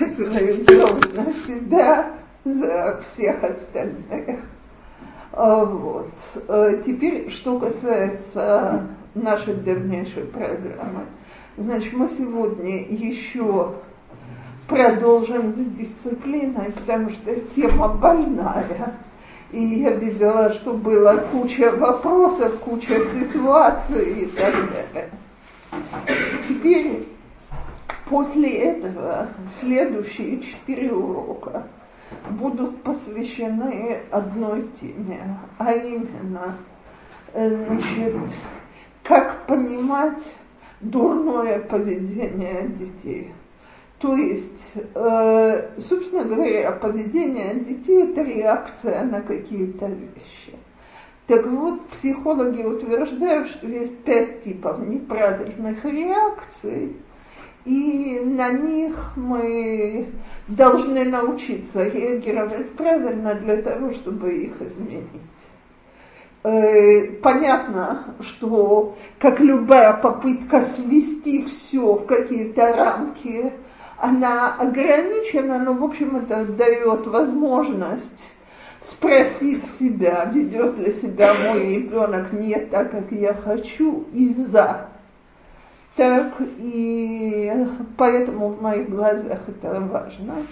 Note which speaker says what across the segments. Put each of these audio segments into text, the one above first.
Speaker 1: который взял на себя за всех остальных. А, вот. А, теперь, что касается нашей дальнейшей программы. Значит, мы сегодня еще продолжим с дисциплиной, потому что тема больная. И я видела, что была куча вопросов, куча ситуаций и так далее. Теперь, после этого, следующие четыре урока будут посвящены одной теме, а именно, э, значит, как понимать дурное поведение детей. То есть, э, собственно говоря, поведение детей – это реакция на какие-то вещи. Так вот, психологи утверждают, что есть пять типов неправильных реакций, и на них мы должны научиться реагировать правильно для того, чтобы их изменить. Э, понятно, что как любая попытка свести все в какие-то рамки, она ограничена, но, в общем, это дает возможность спросить себя, ведет ли себя мой ребенок не так, как я хочу, из-за. Так, и поэтому в моих глазах это важно.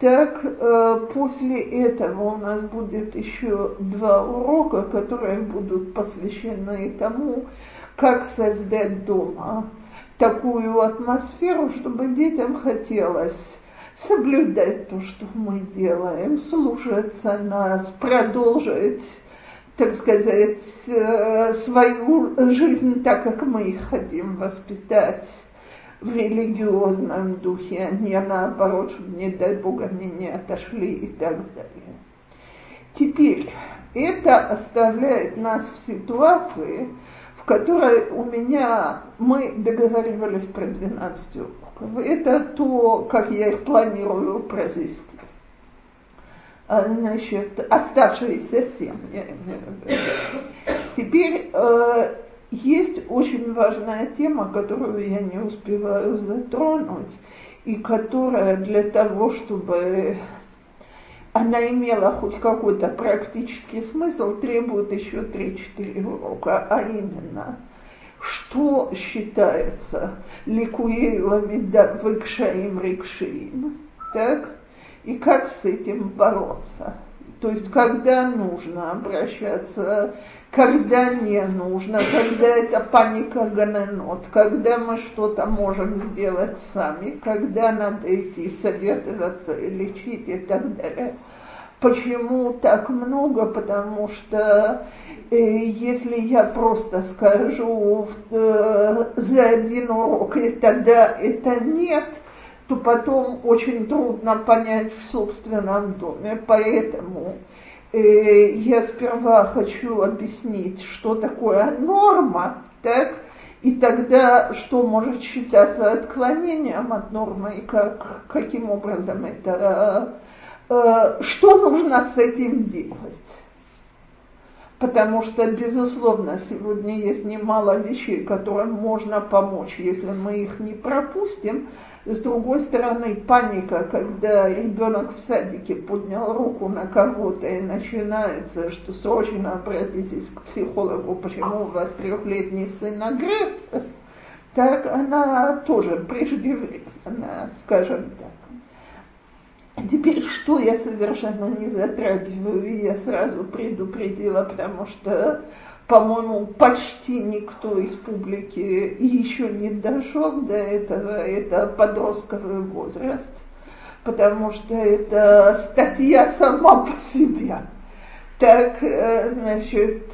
Speaker 1: Так, э, после этого у нас будет еще два урока, которые будут посвящены тому, как создать дома такую атмосферу, чтобы детям хотелось соблюдать то, что мы делаем, слушаться нас, продолжить, так сказать, э, свою жизнь так, как мы их хотим воспитать в религиозном духе, а не наоборот, чтобы, не дай Бог, они не отошли и так далее. Теперь, это оставляет нас в ситуации, в которой у меня, мы договаривались про 12 уроков. Это то, как я их планирую провести. Значит, оставшиеся семь, я имею в виду. Теперь э, есть очень важная тема, которую я не успеваю затронуть, и которая для того, чтобы она имела хоть какой-то практический смысл, требует еще 3-4 урока, а именно, что считается ликуей ламида выкшаим рикшиим, так, и как с этим бороться. То есть, когда нужно обращаться когда не нужно, когда это паника ганенот, когда мы что-то можем сделать сами, когда надо идти советоваться и лечить и так далее. Почему так много? Потому что э, если я просто скажу э, за один урок это да, это нет, то потом очень трудно понять в собственном доме. Поэтому Э, я сперва хочу объяснить, что такое норма, так, и тогда что может считаться отклонением от нормы, и как, каким образом это, э, что нужно с этим делать. Потому что, безусловно, сегодня есть немало вещей, которым можно помочь, если мы их не пропустим, с другой стороны, паника, когда ребенок в садике поднял руку на кого-то и начинается, что срочно обратитесь к психологу, почему у вас трехлетний сын агрессор, так она тоже преждевременно, скажем так. Теперь, что я совершенно не затрагиваю, я сразу предупредила, потому что по-моему, почти никто из публики еще не дошел до этого, это подростковый возраст, потому что это статья сама по себе. Так, э, значит,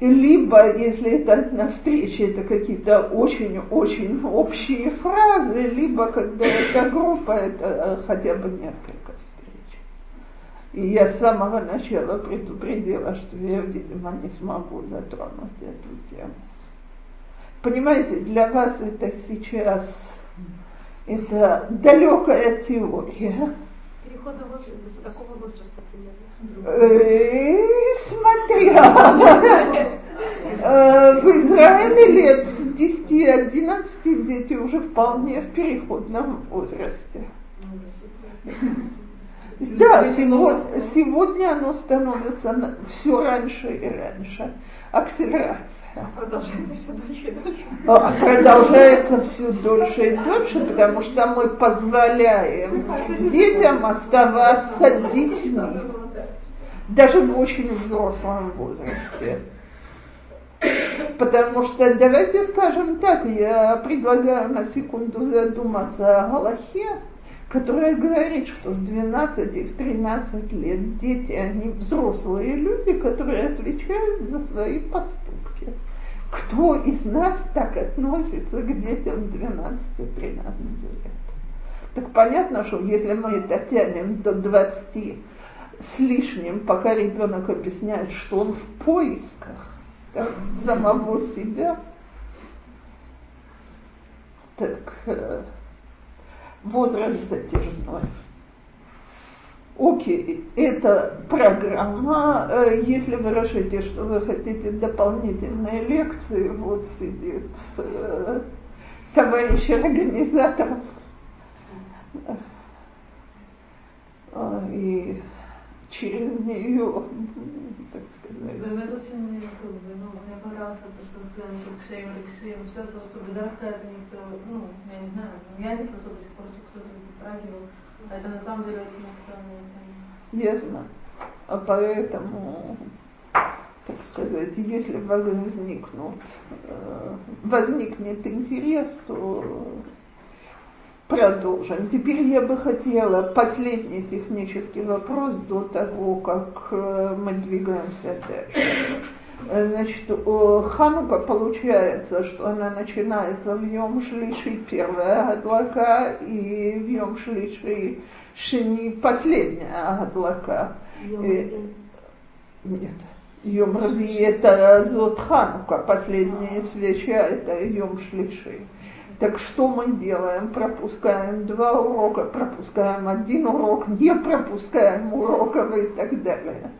Speaker 1: либо, если это на встрече, это какие-то очень-очень общие фразы, либо, когда это группа, это э, хотя бы несколько и я с самого начала предупредила, что я, видимо, не смогу затронуть эту тему. Понимаете, для вас это сейчас это далекая теория.
Speaker 2: Переход на возраст, с какого возраста примерно?
Speaker 1: Э, смотря. Э, в Израиле лет с 10-11 дети уже вполне в переходном возрасте. Да, сегодня, сегодня оно становится все раньше и раньше. Акселерация.
Speaker 2: Продолжается все дольше и дольше.
Speaker 1: А продолжается все дольше и дольше, потому что мы позволяем детям оставаться детьми, даже в очень взрослом возрасте. Потому что, давайте скажем так, я предлагаю на секунду задуматься о Галахе, которая говорит, что в 12 и в 13 лет дети, они взрослые люди, которые отвечают за свои поступки. Кто из нас так относится к детям 12-13 лет? Так понятно, что если мы это тянем до 20 с лишним, пока ребенок объясняет, что он в поисках, так, самого себя. Так, э, возраст затяжной. Окей, это программа. Э, если вы решите, что вы хотите дополнительные лекции, вот сидит э, товарищ организатор. И через нее, так сказать.
Speaker 3: Это очень мне ну, мне понравилось то, что сказали Рикшеем, Рикшеем, все то, что никто, ну, я не знаю, я не слышала до сих кто-то затрагивал, а это на самом деле очень актуально.
Speaker 1: Ясно. А поэтому, так сказать, если возникнут, э, возникнет интерес, то продолжим. Теперь я бы хотела последний технический вопрос до того, как э, мы двигаемся дальше. Значит, Ханука получается, что она начинается в Йом Шлиши первая Адлака и в Йом Шлиши Шини последняя Адлака. Нет, Йом Рави это Зот Ханука, последняя свеча это Йом Шлиши. Так что мы делаем? Пропускаем два урока, пропускаем один урок, не пропускаем уроков и так далее.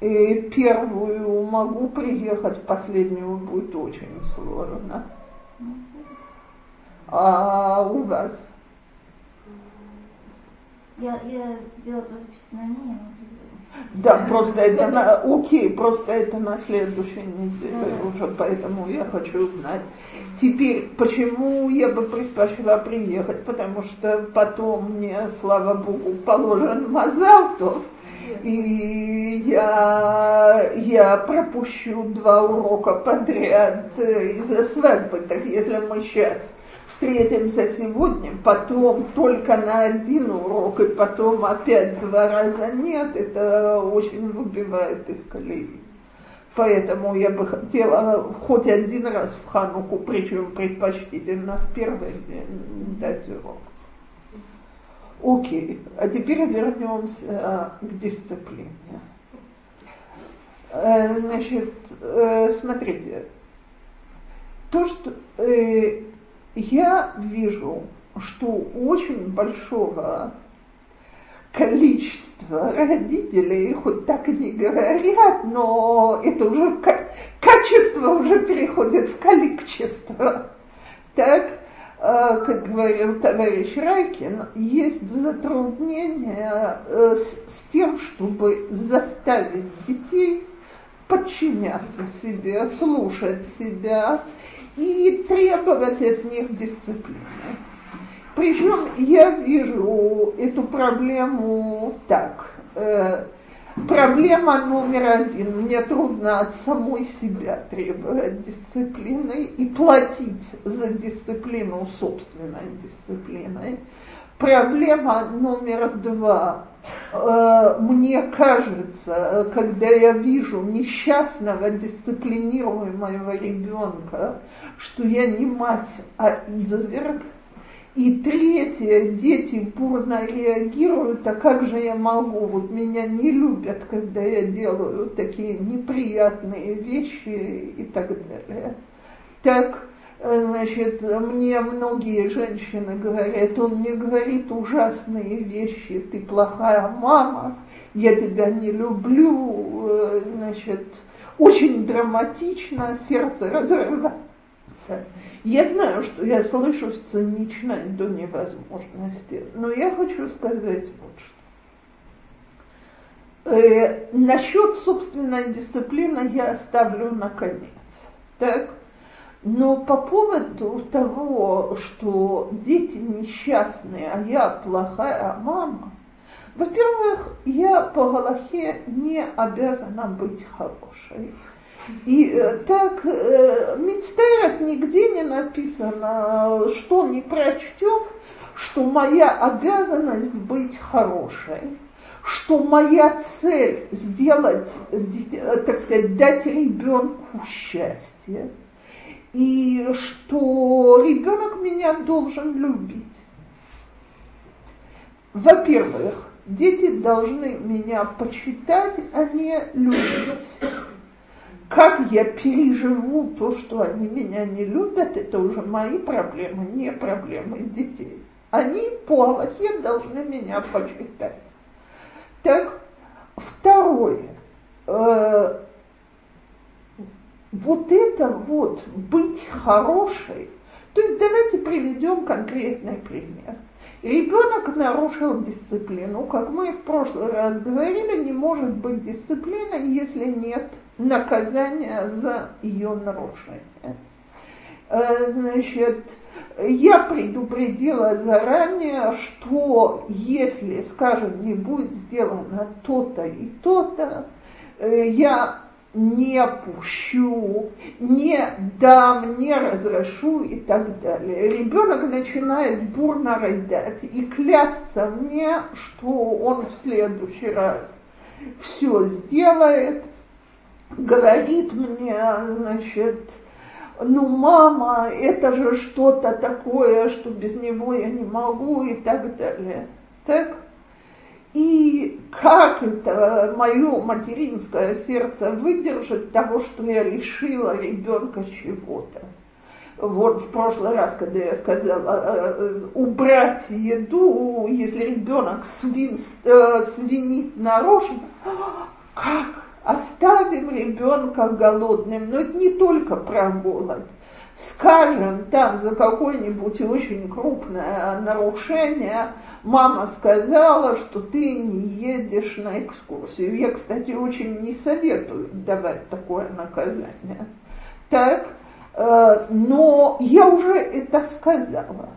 Speaker 1: И первую могу приехать, последнюю будет очень сложно. А у вас?
Speaker 4: Я, я сделала просто впечатление,
Speaker 1: да, просто это на, окей, просто это на следующей неделе уже, поэтому я хочу узнать. Теперь, почему я бы предпочла приехать, потому что потом мне, слава богу, положен Мазалтов, и я, я пропущу два урока подряд из-за свадьбы. Так если мы сейчас встретимся сегодня, потом только на один урок, и потом опять два раза нет, это очень выбивает из колеи. Поэтому я бы хотела хоть один раз в Хануку, причем предпочтительно в первый день дать урок. Окей, а теперь вернемся к дисциплине. Э, значит, э, смотрите, то, что э, я вижу, что очень большого количества родителей, хоть так и не говорят, но это уже качество уже переходит в количество. Так, э, как говорил товарищ Райкин, есть затруднения э, с, с тем, чтобы заставить детей подчиняться себе, слушать себя, и требовать от них дисциплины. Причем я вижу эту проблему так. Э, проблема номер один. Мне трудно от самой себя требовать дисциплины и платить за дисциплину собственной дисциплиной. Проблема номер два. Э, мне кажется, когда я вижу несчастного, дисциплинируемого ребенка, что я не мать, а изверг. И третье, дети бурно реагируют, а как же я могу, вот меня не любят, когда я делаю такие неприятные вещи и так далее. Так, значит, мне многие женщины говорят, он мне говорит ужасные вещи, ты плохая мама, я тебя не люблю, значит, очень драматично, сердце разрывается. Я знаю, что я слышусь цинично до невозможности, но я хочу сказать вот что. Э, насчет собственной дисциплины я оставлю наконец. Так? Но по поводу того, что дети несчастные, а я плохая мама, во-первых, я по Галахе не обязана быть хорошей. И э, так э, Мицтерет нигде не написано, что не прочтем, что моя обязанность быть хорошей, что моя цель сделать, э, так сказать, дать ребенку счастье, и что ребенок меня должен любить. Во-первых, дети должны меня почитать, а не любить. Как я переживу то, что они меня не любят, это уже мои проблемы, не проблемы детей. Они по Аллахе должны меня почитать. Так, второе. Э, вот это вот быть хорошей, то есть давайте приведем конкретный пример. Ребенок нарушил дисциплину. Как мы в прошлый раз говорили, не может быть дисциплина, если нет наказания за ее нарушение. Э, значит, я предупредила заранее, что если, скажем, не будет сделано то-то и то-то, э, я не пущу, не дам, не разрешу и так далее. Ребенок начинает бурно рыдать и клясться мне, что он в следующий раз все сделает, говорит мне, значит, ну, мама, это же что-то такое, что без него я не могу и так далее. Так? И как это мое материнское сердце выдержит того, что я лишила ребенка чего-то? Вот в прошлый раз, когда я сказала э, э, убрать еду, если ребенок свин, э, свинит нарочно, как оставим ребенка голодным? Но это не только про голод. Скажем, там за какое-нибудь очень крупное нарушение – мама сказала, что ты не едешь на экскурсию. Я, кстати, очень не советую давать такое наказание. Так, э, но я уже это сказала.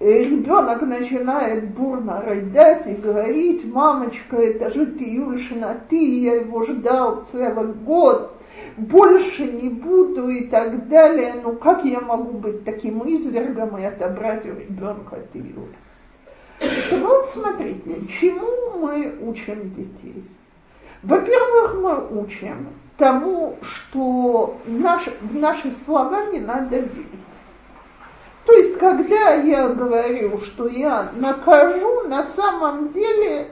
Speaker 1: Ребенок начинает бурно рыдать и говорить, мамочка, это же ты, Юльшина, ты, я его ждал целый год, больше не буду и так далее. Ну как я могу быть таким извергом и отобрать у ребенка ты, Юля? Так вот, смотрите, чему мы учим детей? Во-первых, мы учим тому, что наш, в наши слова не надо верить. То есть, когда я говорю, что я накажу, на самом деле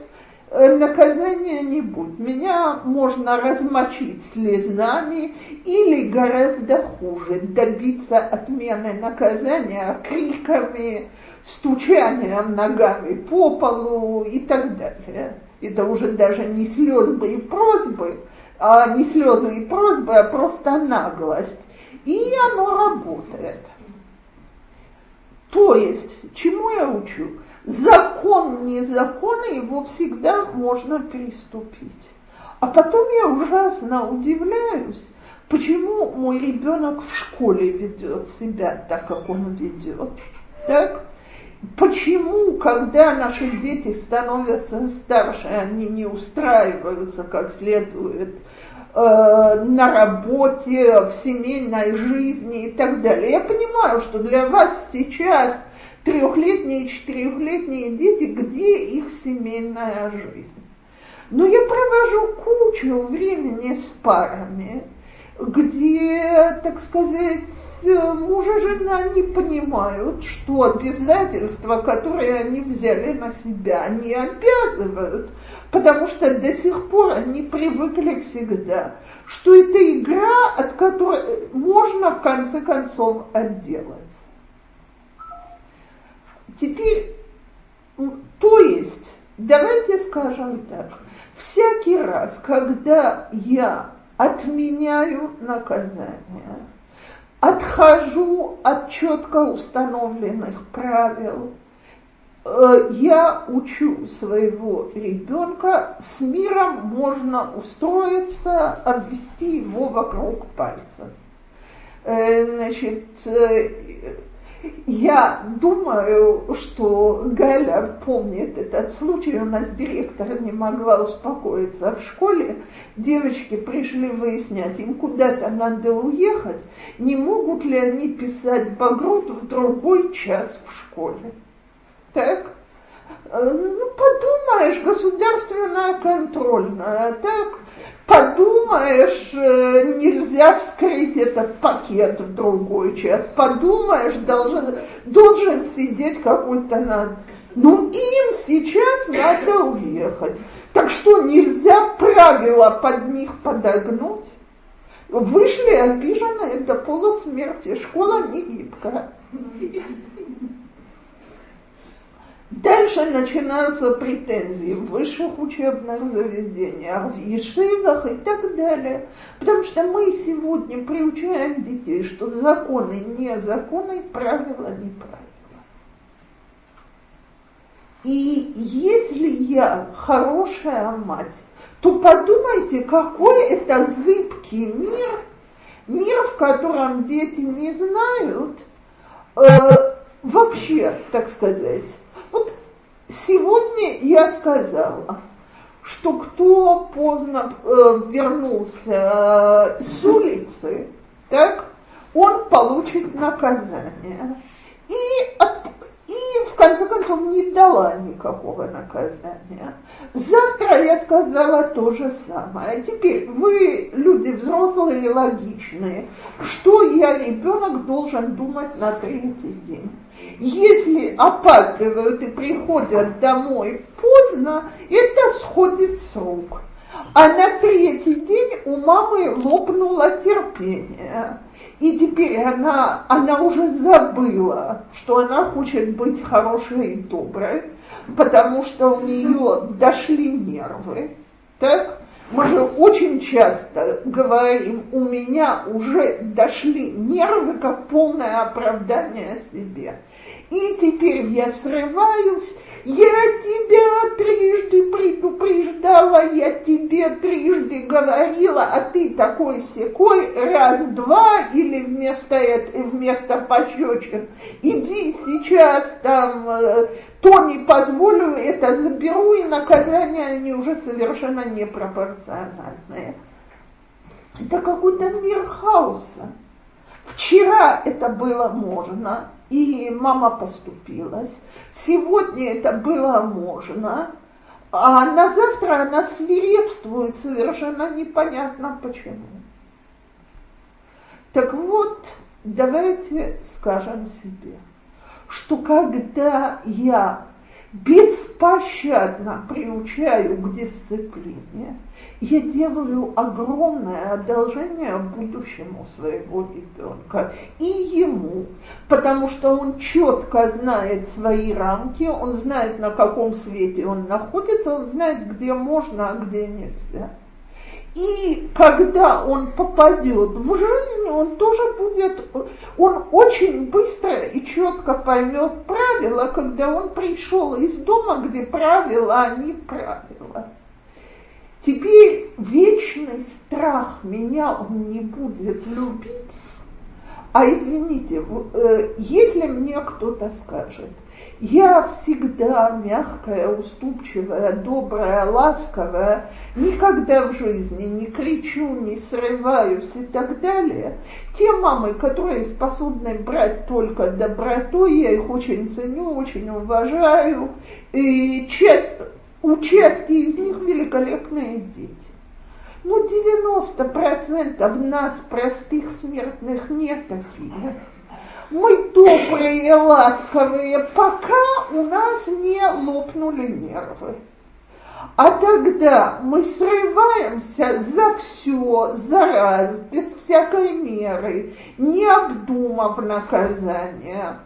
Speaker 1: наказания не будет. Меня можно размочить слезами или гораздо хуже, добиться отмены наказания криками, стучанием ногами по полу и так далее. Это уже даже не слезы и просьбы, а не слезы и просьбы, а просто наглость. И оно работает. То есть, чему я учу? Закон, не закон, его всегда можно переступить. А потом я ужасно удивляюсь, почему мой ребенок в школе ведет себя так, как он ведет. Так? Почему, когда наши дети становятся старше, они не устраиваются как следует э, на работе, в семейной жизни и так далее? Я понимаю, что для вас сейчас трехлетние, четырехлетние дети, где их семейная жизнь? Но я провожу кучу времени с парами, где, так сказать, муж и жена не понимают, что обязательства, которые они взяли на себя, они обязывают, потому что до сих пор они привыкли всегда, что это игра, от которой можно в конце концов отделаться. Теперь, то есть, давайте скажем так, всякий раз, когда я отменяю наказание, отхожу от четко установленных правил. Э, я учу своего ребенка, с миром можно устроиться, обвести его вокруг пальца. Э, значит, э, я думаю, что Галя помнит этот случай. У нас директор не могла успокоиться в школе. Девочки пришли выяснять, им куда-то надо уехать. Не могут ли они писать Багрут в другой час в школе? Так? Э, ну, подумаешь, государственная контрольная, так? Подумаешь, э, нельзя вскрыть этот пакет в другой час. Подумаешь, должен, должен сидеть какой-то на... Ну, им сейчас надо уехать. Так что нельзя правила под них подогнуть? Вышли обиженные до полусмерти. Школа не гибкая. Дальше начинаются претензии в высших учебных заведениях, в ешивах и так далее. Потому что мы сегодня приучаем детей, что законы не законы, правила не правила. И если я хорошая мать, то подумайте, какой это зыбкий мир, мир, в котором дети не знают э, вообще, так сказать, сегодня я сказала, что кто поздно э, вернулся э, с улицы, так, он получит наказание. И и в конце концов не дала никакого наказания. Завтра я сказала то же самое. Теперь вы, люди взрослые и логичные, что я, ребенок, должен думать на третий день? Если опаздывают и приходят домой поздно, это сходит с рук. А на третий день у мамы лопнуло терпение. И теперь она, она уже забыла, что она хочет быть хорошей и доброй, потому что у нее дошли нервы. Так? Мы же очень часто говорим, у меня уже дошли нервы, как полное оправдание себе. И теперь я срываюсь, я тебя трижды предупреждала, я тебе трижды говорила, а ты такой секой, раз-два, или вместо, этого, вместо пощечин, иди сейчас там, э, то не позволю, это заберу, и наказания они уже совершенно непропорциональные. Это какой-то мир хаоса. Вчера это было можно, и мама поступилась. Сегодня это было можно, а на завтра она свирепствует совершенно непонятно почему. Так вот, давайте скажем себе, что когда я беспощадно приучаю к дисциплине, я делаю огромное одолжение будущему своего ребенка и ему, потому что он четко знает свои рамки, он знает, на каком свете он находится, он знает, где можно, а где нельзя. И когда он попадет в жизнь, он тоже будет, он очень быстро и четко поймет правила, когда он пришел из дома, где правила, а не правила. Теперь вечный страх меня он не будет любить. А извините, э, если мне кто-то скажет, я всегда мягкая, уступчивая, добрая, ласковая, никогда в жизни не кричу, не срываюсь и так далее. Те мамы, которые способны брать только добротой, я их очень ценю, очень уважаю. И часть, у части из них великолепные дети. Но ну, 90% нас, простых смертных, нет таких. Мы добрые ласковые, пока у нас не лопнули нервы. А тогда мы срываемся за все, за раз, без всякой меры, не обдумав наказание.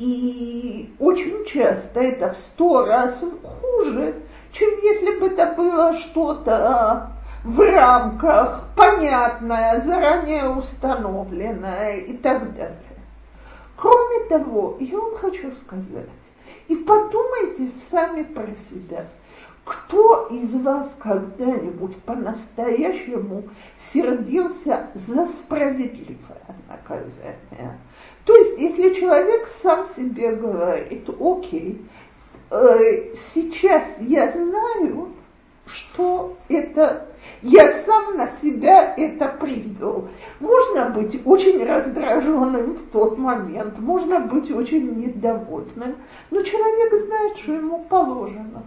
Speaker 1: И очень часто это в сто раз хуже, чем если бы это было что-то в рамках понятное, заранее установленное и так далее. Кроме того, я вам хочу сказать, и подумайте сами про себя, кто из вас когда-нибудь по-настоящему сердился за справедливое наказание? То есть, если человек сам себе говорит, окей, э, сейчас я знаю, что это я сам на себя это привел. Можно быть очень раздраженным в тот момент, можно быть очень недовольным, но человек знает, что ему положено.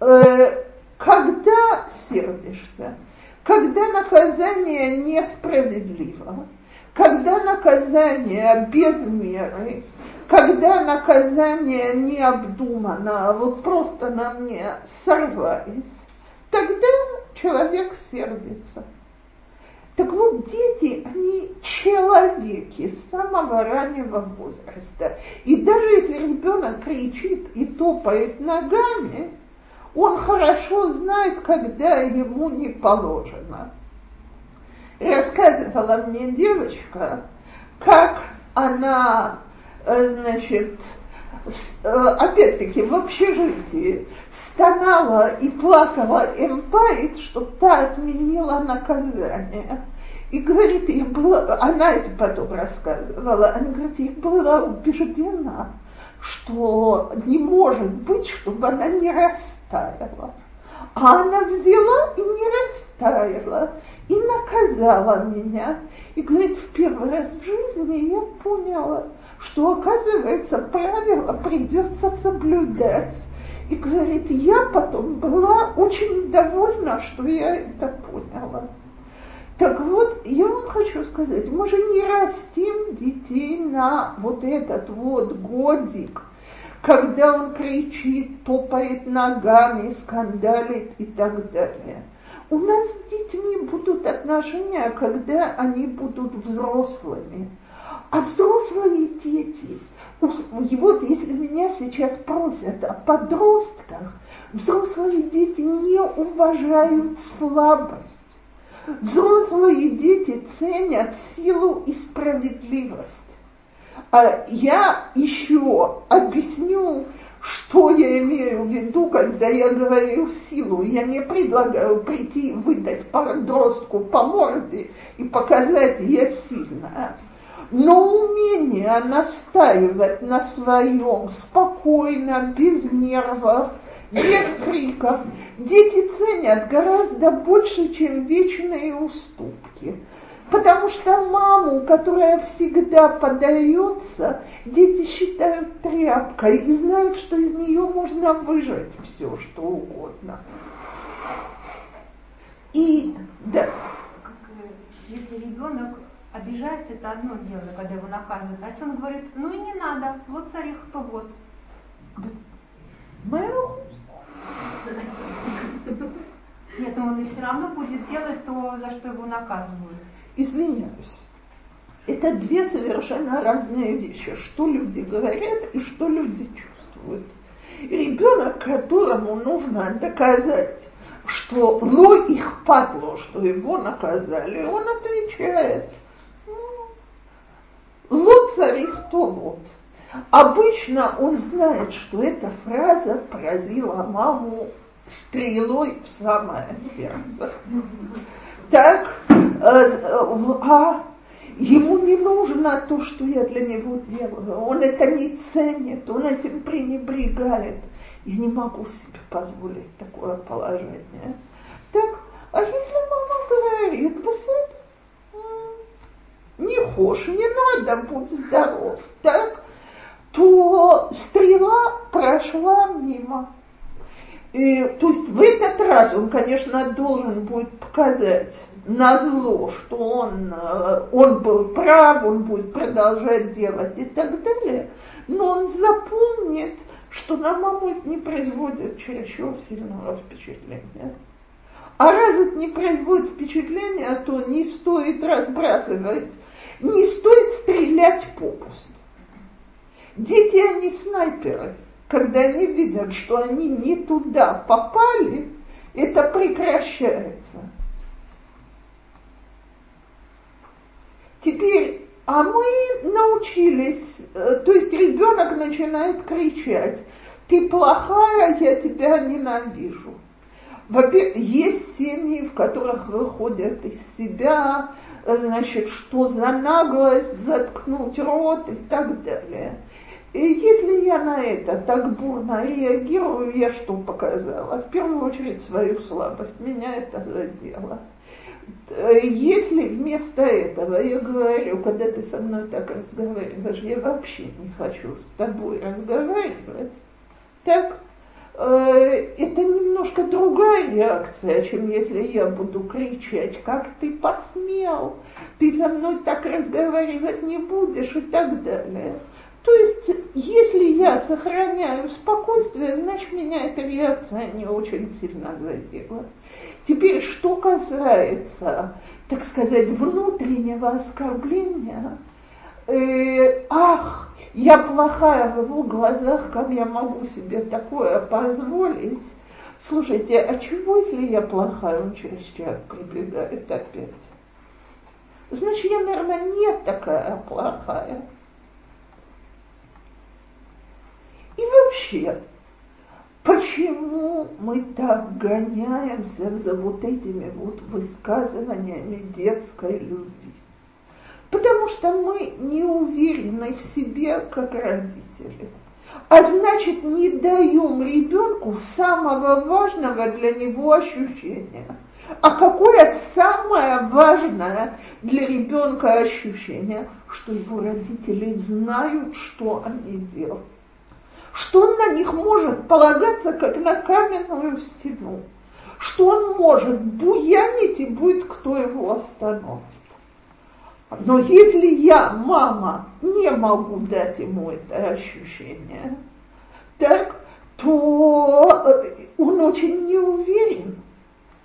Speaker 1: Э, когда сердишься, когда наказание несправедливо, когда наказание без меры, когда наказание не обдумано, а вот просто на мне сорвались, тогда человек сердится. Так вот, дети, они человеки с самого раннего возраста. И даже если ребенок кричит и топает ногами, он хорошо знает, когда ему не положено. Рассказывала мне девочка, как она, э, значит, э, опять-таки в общежитии стонала и плакала Эмпайт, что та отменила наказание. И говорит, я была, она это потом рассказывала, она говорит, я была убеждена, что не может быть, чтобы она не растаяла. А она взяла и не растаяла, и наказала меня. И говорит, в первый раз в жизни я поняла, что, оказывается, правила придется соблюдать. И говорит, я потом была очень довольна, что я это поняла. Так вот, я вам хочу сказать, мы же не растим детей на вот этот вот годик, когда он кричит, топает ногами, скандалит и так далее. У нас с детьми будут отношения, когда они будут взрослыми. А взрослые дети, и вот если меня сейчас просят о подростках, взрослые дети не уважают слабость. Взрослые дети ценят силу и справедливость. А я еще объясню, что я имею в виду, когда я говорю силу. Я не предлагаю прийти выдать подростку по морде и показать, я сильная. Но умение настаивать на своем спокойно, без нервов, без криков. Дети ценят гораздо больше, чем вечные уступки. Потому что маму, которая всегда подается, дети считают тряпкой и знают, что из нее можно выжать все, что угодно. И да.
Speaker 5: Как, если ребенок обижается, это одно дело, когда его наказывают. А если он говорит, ну и не надо, вот царь кто вот.
Speaker 1: Мэл?
Speaker 5: Нет, он и все равно будет делать то, за что его наказывают.
Speaker 1: Извиняюсь. Это две совершенно разные вещи. Что люди говорят и что люди чувствуют. ребенок, которому нужно доказать, что ло их падло, что его наказали, он отвечает, ну, ло царих то вот. Обычно он знает, что эта фраза поразила маму стрелой в самое сердце. Так, э, э, а ему не нужно то, что я для него делаю. Он это не ценит, он этим пренебрегает. Я не могу себе позволить такое положение. Так, а если мама говорит, не хочешь, не надо, будь здоров, так, то стрела прошла мимо. И, то есть в этот раз он, конечно, должен будет показать на зло, что он, э, он был прав, он будет продолжать делать и так далее, но он запомнит, что на маму это не производит чересчур сильного впечатления. А раз это не производит впечатления, то не стоит разбрасывать, не стоит стрелять попусту. Дети, они снайперы. Когда они видят, что они не туда попали, это прекращается. Теперь, а мы научились, э, то есть ребенок начинает кричать, ты плохая, я тебя ненавижу. Есть семьи, в которых выходят из себя, значит, что за наглость, заткнуть рот и так далее. И если я на это так бурно реагирую, я что показала? В первую очередь свою слабость. Меня это задело. Если вместо этого я говорю, когда ты со мной так разговариваешь, я вообще не хочу с тобой разговаривать, так э, это немножко другая реакция, чем если я буду кричать, как ты посмел, ты со мной так разговаривать не будешь и так далее. То есть, если я сохраняю спокойствие, значит, меня эта реакция не очень сильно задела. Теперь, что касается, так сказать, внутреннего оскорбления, э, ах, я плохая в его глазах, как я могу себе такое позволить? Слушайте, а чего, если я плохая, он через час прибегает опять? Значит, я, наверное, не такая плохая. И вообще, почему мы так гоняемся за вот этими вот высказываниями детской любви? Потому что мы не уверены в себе как родители. А значит, не даем ребенку самого важного для него ощущения. А какое самое важное для ребенка ощущение, что его родители знают, что они делают? Что он на них может полагаться, как на каменную стену? Что он может буянить и будет кто его остановит? Но если я, мама, не могу дать ему это ощущение, так, то э, он очень не уверен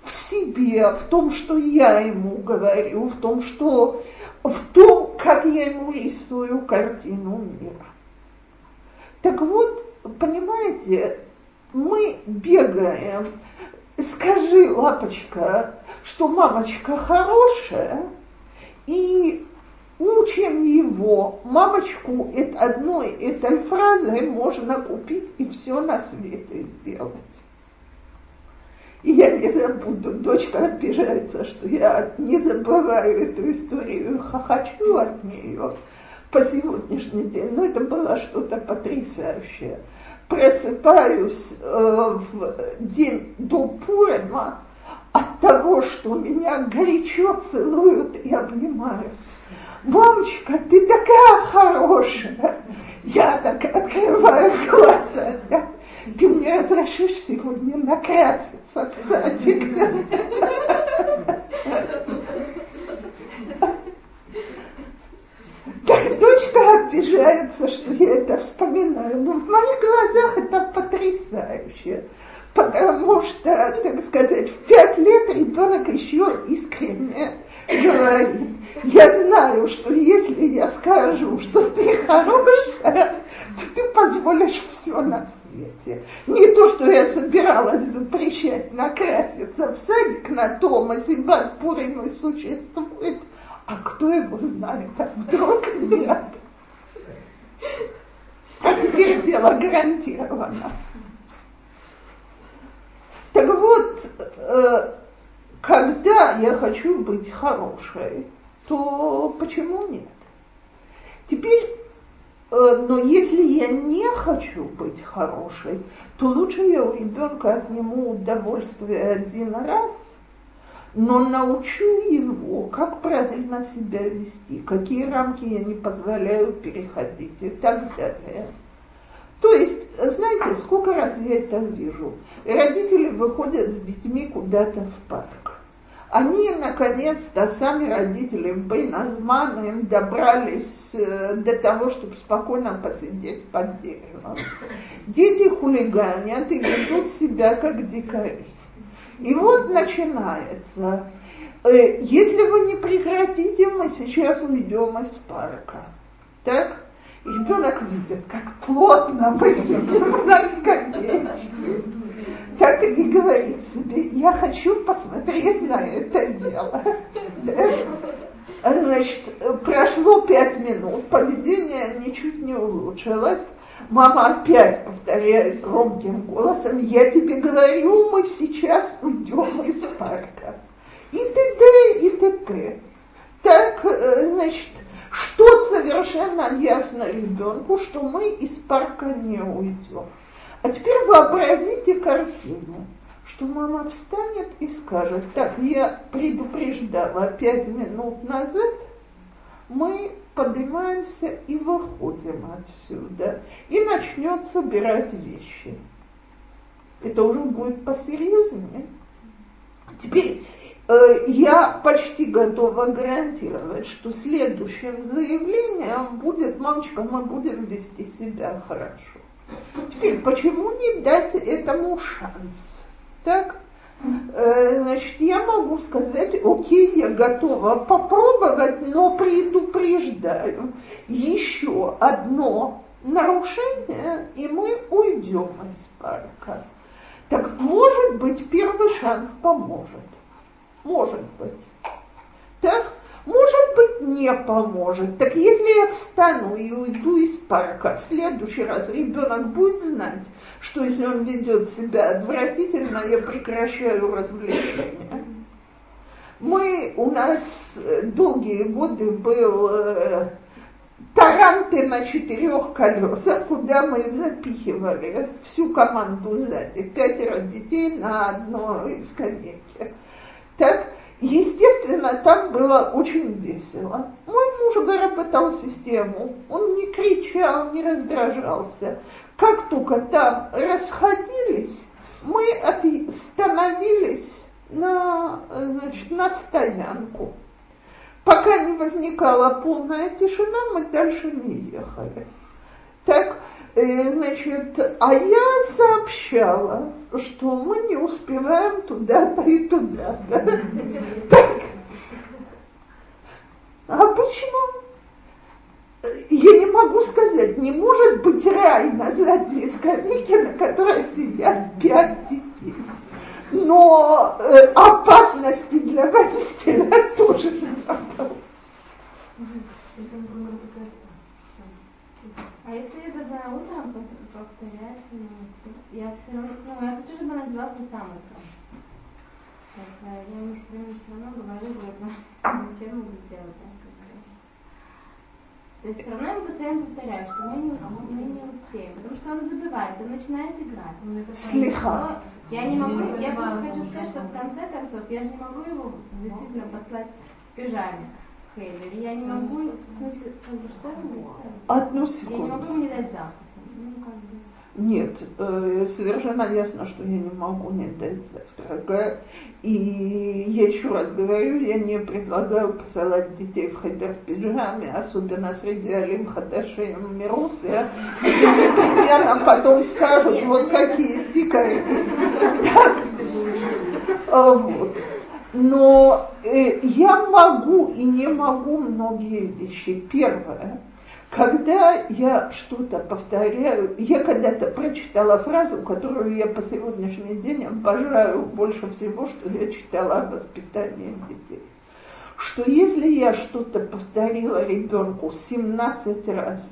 Speaker 1: в себе, в том, что я ему говорю, в том, что, в том, как я ему рисую картину мира. Так вот, понимаете, мы бегаем, скажи, лапочка, что мамочка хорошая – и учим его, мамочку это одной этой фразой можно купить и все на свете сделать. И я не забуду, дочка обижается, что я не забываю эту историю хохочу от нее по сегодняшний день. Но это было что-то потрясающее. Просыпаюсь э, в день до Пурима, от того, что меня горячо целуют и обнимают. Мамочка, ты такая хорошая. Я так открываю глаза. Да? Ты мне разрешишь сегодня накраситься в садик. Дочка обижается, что я это вспоминаю. Но в моих глазах это потрясающе потому что, так сказать, в пять лет ребенок еще искренне говорит, я знаю, что если я скажу, что ты хорошая, то ты позволишь все на свете. Не то, что я собиралась запрещать накраситься в садик на том, а Сибат Пурим существует, а кто его знает, а вдруг нет. А теперь дело гарантировано. Так вот, э, когда я хочу быть хорошей, то почему нет? Теперь, э, но если я не хочу быть хорошей, то лучше я у ребенка отниму удовольствие один раз, но научу его, как правильно себя вести, какие рамки я не позволяю переходить и так далее. То есть, знаете, сколько раз я это вижу. Родители выходят с детьми куда-то в парк. Они, наконец-то, сами родители Бейназманом добрались э, до того, чтобы спокойно посидеть под деревом. Дети хулиганят и ведут себя как дикари. И вот начинается. Э, если вы не прекратите, мы сейчас уйдем из парка. Так? ребенок видит, как плотно мы сидим на скамеечке. так и говорит себе, я хочу посмотреть на это дело. Значит, прошло пять минут, поведение ничуть не улучшилось. Мама опять повторяет громким голосом, я тебе говорю, мы сейчас уйдем из парка. И т.д. и т.п. Так, э, значит, что совершенно ясно ребенку, что мы из парка не уйдем. А теперь вообразите картину, что мама встанет и скажет, так, я предупреждала пять минут назад, мы поднимаемся и выходим отсюда, и начнет собирать вещи. Это уже будет посерьезнее. Теперь э, я почти готова гарантировать, что следующим заявлением будет, мамочка, мы будем вести себя хорошо. Теперь, почему не дать этому шанс? Так? Э, значит, я могу сказать, окей, я готова попробовать, но предупреждаю, еще одно нарушение, и мы уйдем из парка. Так, может быть, первый шанс поможет. Может быть. Так? Может быть, не поможет. Так если я встану и уйду из парка, в следующий раз ребенок будет знать, что если он ведет себя отвратительно, я прекращаю развлечения. Мы, у нас э, долгие годы был э, таранты на четырех колесах, куда мы запихивали всю команду сзади, пятеро детей на одной скамейке. Так, Естественно, там было очень весело. Мой муж выработал систему. Он не кричал, не раздражался. Как только там расходились, мы остановились на, значит, на стоянку. Пока не возникала полная тишина, мы дальше не ехали. Так, э, значит, а я сообщала, что мы не успеваем туда-то и туда-то. Так. А почему? Я не могу сказать, не может быть рай на задней скамейке, на которой сидят пять детей. Но э, опасности для водителя тоже не было.
Speaker 4: А если я должна утром повторять я все равно, ну, я хочу, чтобы она надевала тот самый крем. Так, я ему все время все равно говорю, говорю, потому что ничего не могу сделать, да, То есть все равно я ему постоянно повторяю, что мы не, мы не успеем, потому что он забывает, он начинает играть.
Speaker 1: Слегка.
Speaker 4: Я не могу, я просто хочу сказать, что в конце концов я же не могу его действительно послать в пижаме. Хейлер. Я не могу, в смысле,
Speaker 1: Одну секунду.
Speaker 4: Я не могу мне дать завтра. Ну, как бы.
Speaker 1: Нет, э, совершенно ясно, что я не могу не дать завтрака. И я еще раз говорю, я не предлагаю посылать детей в хайдер в пиджаме, особенно среди Алим Хаташим Мирусы, где непременно потом скажут, вот какие дикари. Вот. Но э, я могу и не могу многие вещи. Первое, когда я что-то повторяю, я когда-то прочитала фразу, которую я по сегодняшний день обожаю больше всего, что я читала о воспитании детей. Что если я что-то повторила ребенку 17 раз,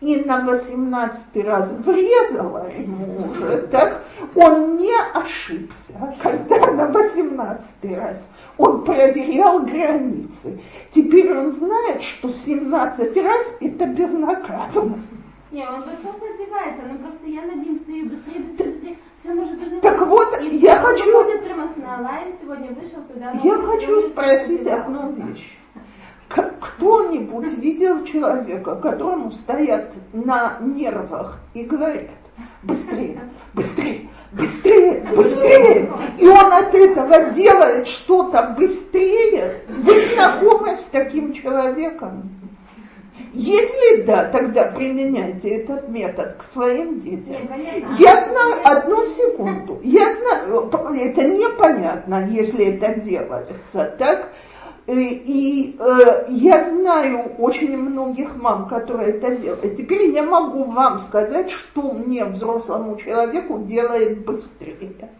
Speaker 1: и на 18 раз врезала ему уже, так он не ошибся, когда на 18 раз он проверял границы. Теперь он знает, что 17 раз это безнаказанно.
Speaker 4: Не, он высоко одевается, но просто я над ним стою быстрее, быстрее, быстрее. Все может
Speaker 1: Так вот,
Speaker 4: и
Speaker 1: я хочу...
Speaker 4: Он прямо с сегодня вышел туда.
Speaker 1: Я хочу спросить одну вещь кто-нибудь видел человека, которому стоят на нервах и говорят, быстрее, быстрее, быстрее, быстрее, и он от этого делает что-то быстрее, вы знакомы с таким человеком? Если да, тогда применяйте этот метод к своим детям. Я знаю, одну секунду, я знаю, это непонятно, если это делается, так? Э, и э, я знаю очень многих мам, которые это делают. Теперь я могу вам сказать, что мне, взрослому человеку, делает быстрее.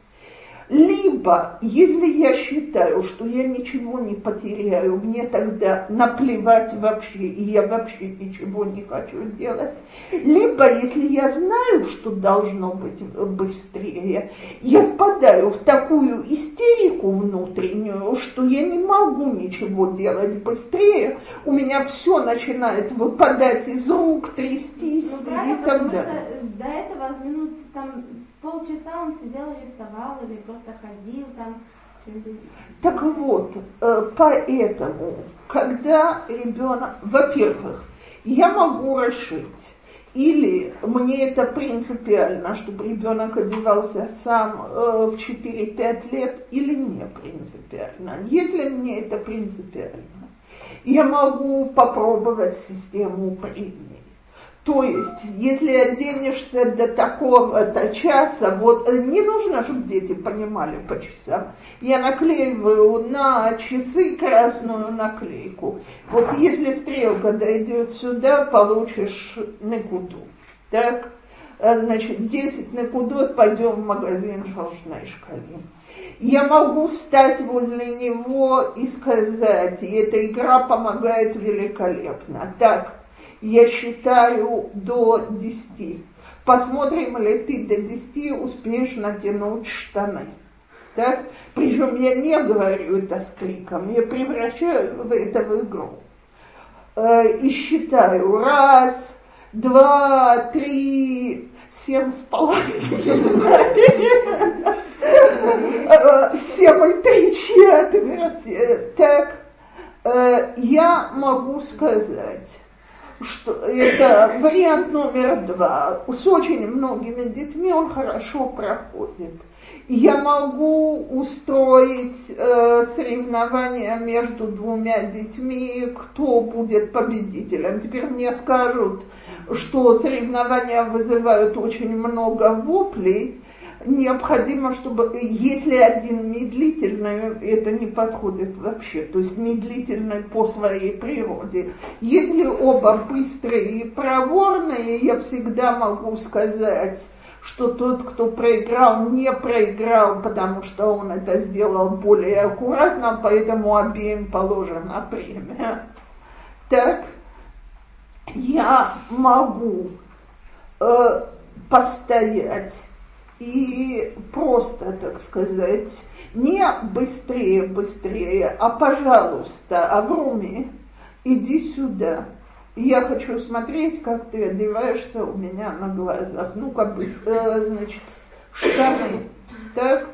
Speaker 1: Либо, если я считаю, что я ничего не потеряю, мне тогда наплевать вообще, и я вообще ничего не хочу делать. Либо, если я знаю, что должно быть быстрее, я впадаю в такую истерику внутреннюю, что я не могу ничего делать быстрее, у меня все начинает выпадать из рук, трястись ну, и так далее.
Speaker 4: До этого минут там полчаса он сидел и рисовал или просто ходил там.
Speaker 1: Так вот, э, поэтому, когда ребенок, во-первых, я могу решить, или мне это принципиально, чтобы ребенок одевался сам э, в 4-5 лет, или не принципиально. Если мне это принципиально, я могу попробовать систему премии. То есть, если оденешься до такого-то часа, вот э, не нужно, чтобы дети понимали по часам. Я наклеиваю на часы красную наклейку. Вот если стрелка дойдет сюда, получишь накуду. Так, а, значит, 10 накудот, пойдем в магазин шалшной шкале. Я могу стать возле него и сказать, и эта игра помогает великолепно. Так, я считаю до 10. Посмотрим ли ты до 10 успеешь натянуть штаны. Так? Причем я не говорю это с криком, я превращаю это в игру. Э, и считаю раз, два, три, семь с половиной. Семь и три четверти. Так, э, я могу сказать, что это вариант номер два. С очень многими детьми он хорошо проходит. Я могу устроить э, соревнования между двумя детьми, кто будет победителем. Теперь мне скажут, что соревнования вызывают очень много воплей, необходимо, чтобы, если один медлительный, это не подходит вообще, то есть медлительный по своей природе. Если оба быстрые и проворные, я всегда могу сказать, что тот, кто проиграл, не проиграл, потому что он это сделал более аккуратно, поэтому обеим положена премия. Так, я могу э, постоять и просто, так сказать, не быстрее, быстрее, а пожалуйста, Авруми, иди сюда. Я хочу смотреть, как ты одеваешься у меня на глазах. Ну, как бы, э, значит, штаны. Так?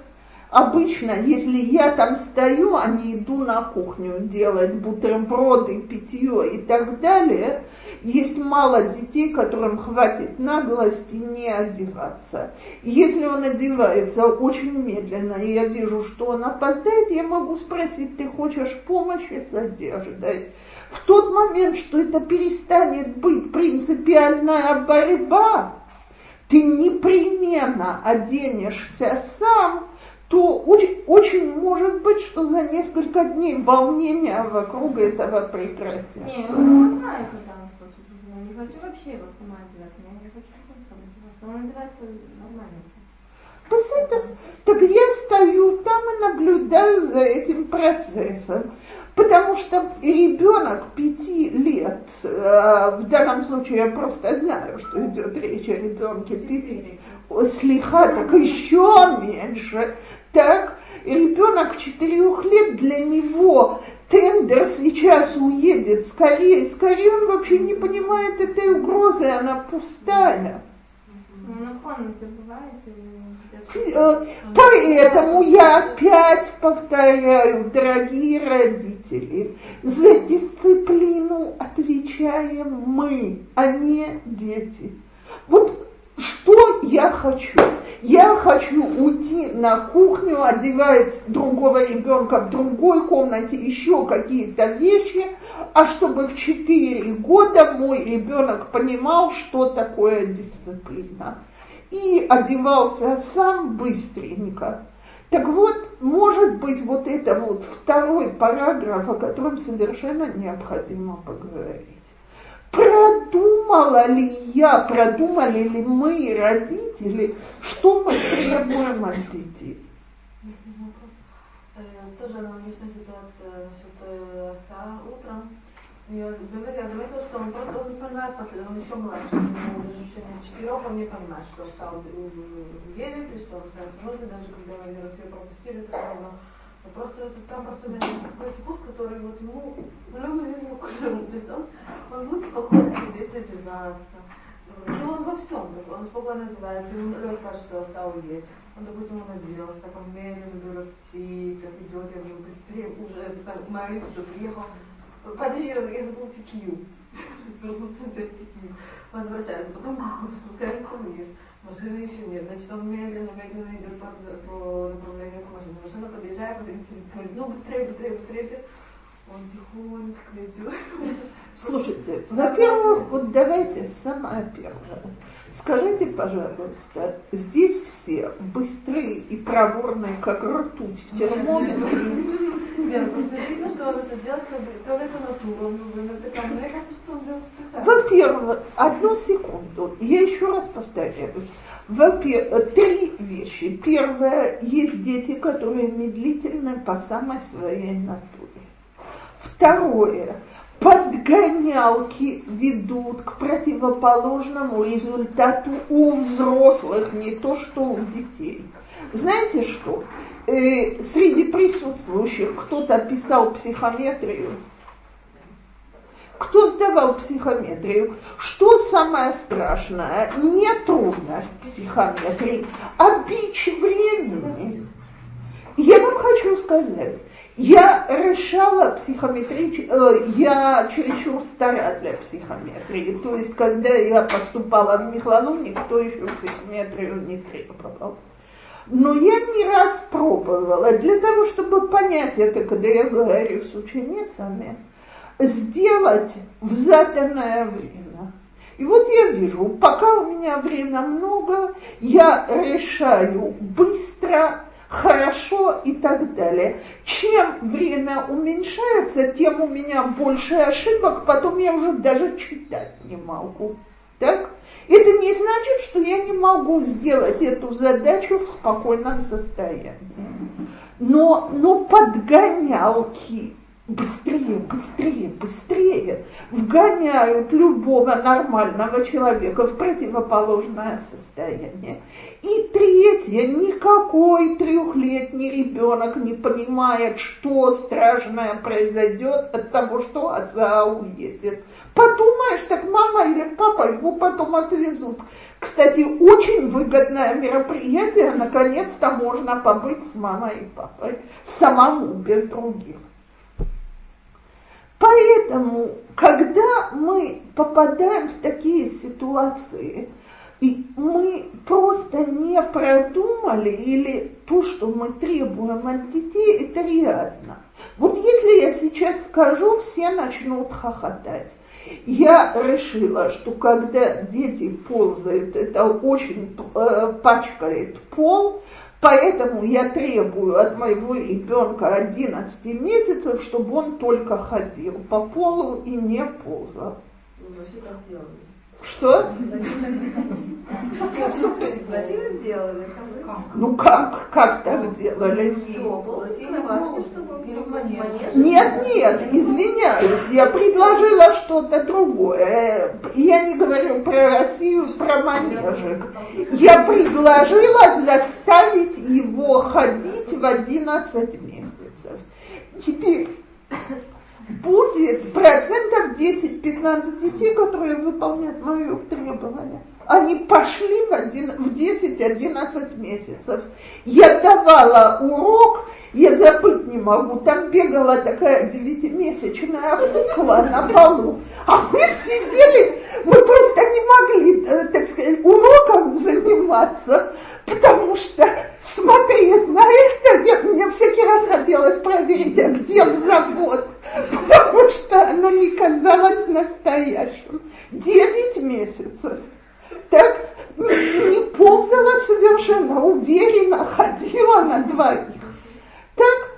Speaker 1: Обычно, если я там стою, а не иду на кухню делать бутерброды, питье и так далее, есть мало детей, которым хватит наглости не одеваться. если он одевается очень медленно, и я вижу, что он опоздает, я могу спросить, ты хочешь помощи с одеждой? В тот момент, что это перестанет быть принципиальная борьба, ты непременно оденешься сам, то очень, очень может быть, что за несколько дней волнения вокруг этого прекратятся. Не,
Speaker 4: ну, знаю, когда он хочет. Я не хочу вообще его сама одевать. Я не хочу, чтобы он одевается нормально.
Speaker 1: Посмотрим. Так я стою там и наблюдаю за этим процессом. Потому что ребенок пяти лет, э, в данном случае я просто знаю, что идет речь о ребенке пяти, слегка так еще меньше, так, и ребенок четырех лет для него тендер сейчас уедет скорее, скорее он вообще не понимает этой угрозы, она пустая. Э, поэтому я опять повторяю, дорогие родители, за дисциплину отвечаем мы, а не дети. Вот что я хочу? Я хочу уйти на кухню, одевать другого ребенка в другой комнате, еще какие-то вещи, а чтобы в 4 года мой ребенок понимал, что такое дисциплина. И одевался сам быстренько. Так вот, может быть, вот это вот второй параграф, о котором совершенно необходимо поговорить. Продумала ли я, продумали ли мы, родители, что мы требуем от детей?
Speaker 3: Э, тоже аналогичная ситуация насчет отца утром. Я, заметила, что он просто он понимает после, он еще младше, ему даже в течение четырех он не понимает, что Сауд едет и что он становится даже когда ее пропустили, это все равно. Но просто это там просто такой вкус, который вот ему любит жизнь то есть он, он будет спокойно сидеть и одеваться. И он во всем, он спокойно одевается, ему легко, что Сауд едет. Он, допустим, он оделся, так он медленно берет птиц, идет, я уже быстрее, уже, там, Марис уже приехал, Подожди, я забыл текию. Он возвращается, потом спускается вниз. Машины еще нет. Значит, он медленно, медленно идет по, по направлению к машине. Машина подъезжает, говорит, ну быстрее, быстрее, быстрее. Он тихонечко идет.
Speaker 1: Слушайте, во-первых, вот давайте самое первое. Скажите, пожалуйста, здесь все быстрые и проворные, как ртуть в термометре. Во-первых, одну секунду, я еще раз повторяю. Во-первых, три вещи. Первое, есть дети, которые медлительны по самой своей натуре. Второе, подгонялки ведут к противоположному результату у взрослых, не то что у детей. Знаете что? Э, среди присутствующих кто-то писал психометрию. Кто сдавал психометрию? Что самое страшное? Не трудность психометрии, а бич времени. Я вам хочу сказать, я решала психометрич... Э, я чересчур стара для психометрии. То есть, когда я поступала в Михлану, никто еще психометрию не требовал. Но я не раз пробовала для того, чтобы понять это, когда я говорю с ученицами, сделать в заданное время. И вот я вижу, пока у меня время много, я решаю быстро, хорошо и так далее. Чем время уменьшается, тем у меня больше ошибок, потом я уже даже читать не могу. Так? Это не значит, что я не могу сделать эту задачу в спокойном состоянии. Но, но подгонялки быстрее, быстрее, быстрее вгоняют любого нормального человека в противоположное состояние. И третье, никакой трехлетний ребенок не понимает, что страшное произойдет от того, что отца уедет. Подумаешь, так мама или папа его потом отвезут. Кстати, очень выгодное мероприятие, наконец-то можно побыть с мамой и папой, самому, без других. Поэтому, когда мы попадаем в такие ситуации, и мы просто не продумали, или то, что мы требуем от детей, это реально. Вот если я сейчас скажу, все начнут хохотать. Я решила, что когда дети ползают, это очень э, пачкает пол, Поэтому я требую от моего ребенка 11 месяцев, чтобы он только ходил по полу и не ползал. Ну, что? Ну как? Как так делали? Нет, нет, извиняюсь, я предложила что-то другое. Я не говорю про Россию, про манежик. Я предложила заставить его ходить в 11 месяцев. Теперь будет процентов 10-15 детей, которые выполнят мое требование. Они пошли в, один, в 10-11 месяцев. Я давала урок, я забыть не могу, там бегала такая девятимесячная кукла на полу, а мы сидели, мы просто не могли, э, так сказать, уроком заниматься, потому что смотреть на это, я, мне всякий раз хотелось проверить, а где завод, потому что оно не казалось настоящим. Девять месяцев. Так не ползала совершенно уверенно, ходила на двоих. Так,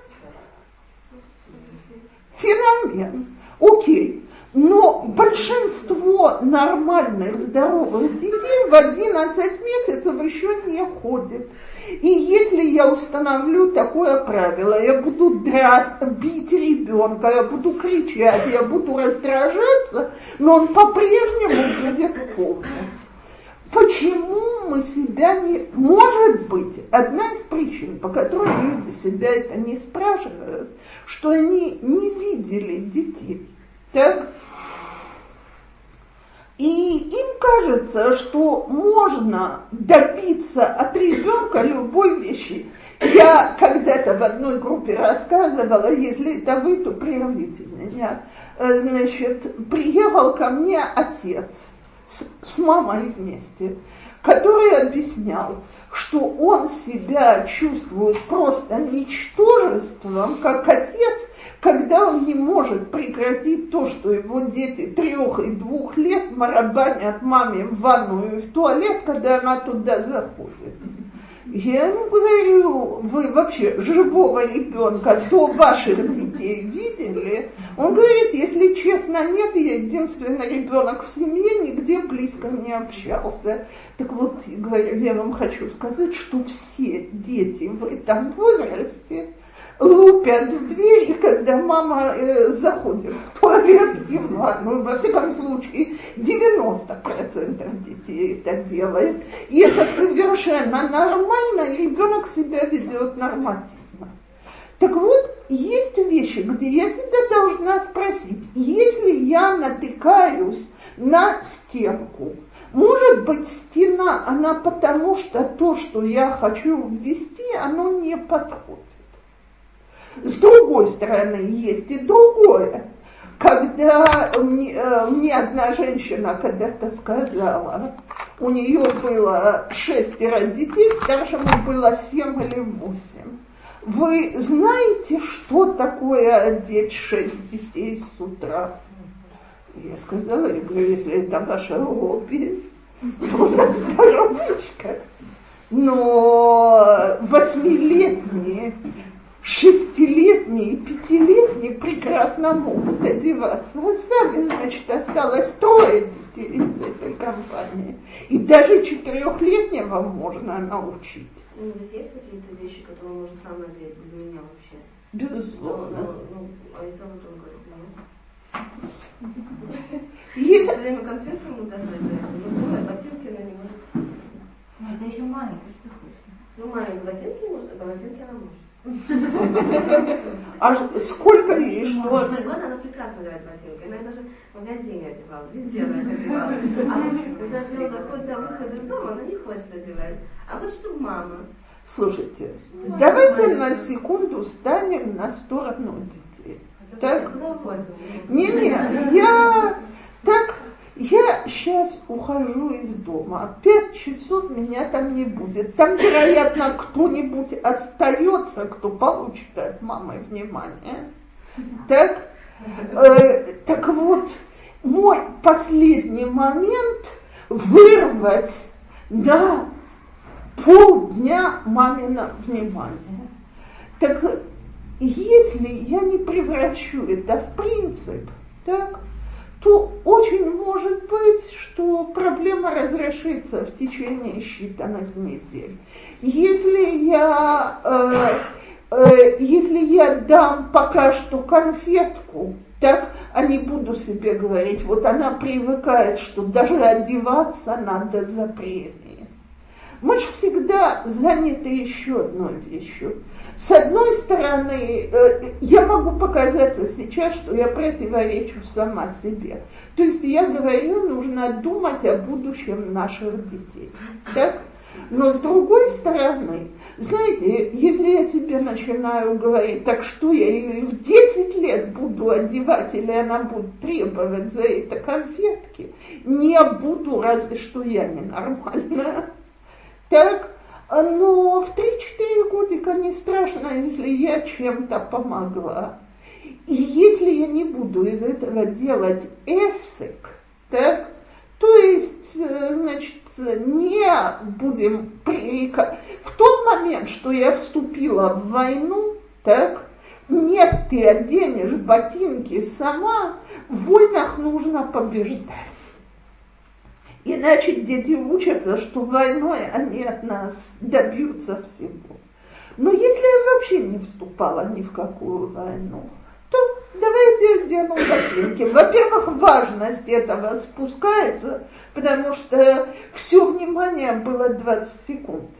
Speaker 1: феномен. Окей. Но большинство нормальных, здоровых детей в 11 месяцев еще не ходит. И если я установлю такое правило, я буду драть, бить ребенка, я буду кричать, я буду раздражаться, но он по-прежнему будет ползать. Почему мы себя не... Может быть, одна из причин, по которой люди себя это не спрашивают, что они не видели детей. Так? И им кажется, что можно добиться от ребенка любой вещи. Я когда-то в одной группе рассказывала, если это вы, то прервите меня. Э, значит, приехал ко мне отец с, мамой вместе, который объяснял, что он себя чувствует просто ничтожеством, как отец, когда он не может прекратить то, что его дети трех и двух лет марабанят маме в ванную и в туалет, когда она туда заходит. Я ему говорю, вы вообще живого ребенка до ваших детей видели? Он говорит, если честно, нет, я единственный ребенок в семье, нигде близко не общался. Так вот, я вам хочу сказать, что все дети в этом возрасте лупят в двери, когда мама э, заходит в туалет и в ванную. Во всяком случае, 90% детей это делает. И это совершенно нормально, и ребенок себя ведет нормативно. Так вот, есть вещи, где я себя должна спросить, если я натыкаюсь на стенку, может быть, стена, она потому что то, что я хочу ввести, оно не подходит. С другой стороны, есть и другое. Когда мне, э, мне одна женщина когда-то сказала, у нее было шестеро детей, старшему было семь или восемь. Вы знаете, что такое одеть шесть детей с утра? Я сказала, я говорю, если это ваша хобби, то на здоровочка. Но восьмилетние шестилетние и пятилетние прекрасно могут одеваться. А сами, значит, осталось трое детей из этой компании. И даже четырехлетнего можно научить.
Speaker 2: Ну, здесь есть какие-то вещи, которые можно сам надеть без меня вообще?
Speaker 1: Безусловно.
Speaker 2: Ну, ну, ну, а если он только нет?
Speaker 1: Есть...
Speaker 2: Все время конфеты ему дать, ну, ботинки на не может.
Speaker 4: Ну, это еще маленький, что хочешь.
Speaker 2: Ну, маленькие ботинки может, а ботинки она может.
Speaker 1: А сколько ей что?
Speaker 2: Год она прекрасно одевает ботинки. Она даже в магазине одевала, везде она одевала. А когда дело доходит до выхода из дома, она не хочет одевать. А вот что мама.
Speaker 1: Слушайте, давайте на секунду станем на сторону детей. Так? Не-не, я так я сейчас ухожу из дома, пять часов меня там не будет. Там, вероятно, кто-нибудь остается, кто получит от мамы внимание. Так, э, так вот, мой последний момент вырвать на полдня мамина внимание. Так если я не превращу это в принцип, так, то очень может быть, что проблема разрешится в течение считанных недель. Если я, э, э, если я дам пока что конфетку, так, а не буду себе говорить, вот она привыкает, что даже одеваться надо за премии. Мы же всегда заняты еще одной вещью. С одной стороны, э, я могу показаться сейчас, что я противоречу сама себе. То есть я говорю, нужно думать о будущем наших детей. Так? Но с другой стороны, знаете, если я себе начинаю говорить, так что я ее в 10 лет буду одевать, или она будет требовать за это конфетки, не буду, разве что я ненормальная. Так, но в 3-4 годика не страшно, если я чем-то помогла. И если я не буду из этого делать эсик, так, то есть, э, значит, не будем пререкать. В тот момент, что я вступила в войну, так, нет, ты оденешь ботинки сама, в войнах нужно побеждать. Иначе дети учатся, что войной они от нас добьются всего. Но если я вообще не вступала ни в какую войну, то давайте одену ботинки. Во-первых, важность этого спускается, потому что все внимание было 20 секунд.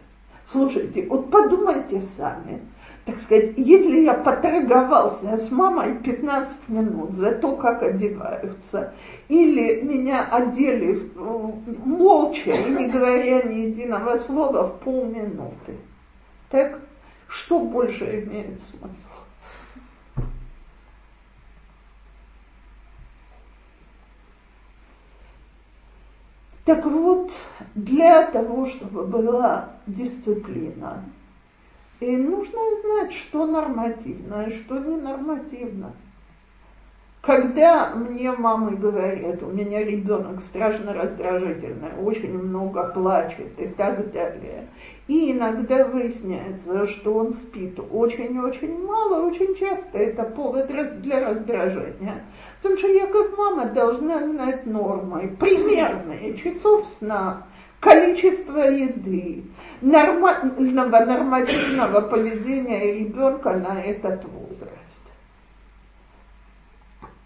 Speaker 1: Слушайте, вот подумайте сами – так сказать, если я поторговался с мамой 15 минут за то, как одеваются, или меня одели молча и не говоря ни единого слова в полминуты, так что больше имеет смысл? Так вот, для того, чтобы была дисциплина, и нужно знать, что нормативно, и что ненормативно. Когда мне мамы говорят, у меня ребенок страшно раздражительный, очень много плачет и так далее, и иногда выясняется, что он спит очень-очень мало, очень часто это повод для раздражения. Потому что я как мама должна знать нормы, примерные часов сна, количество еды, нормального нормативного поведения ребенка на этот возраст.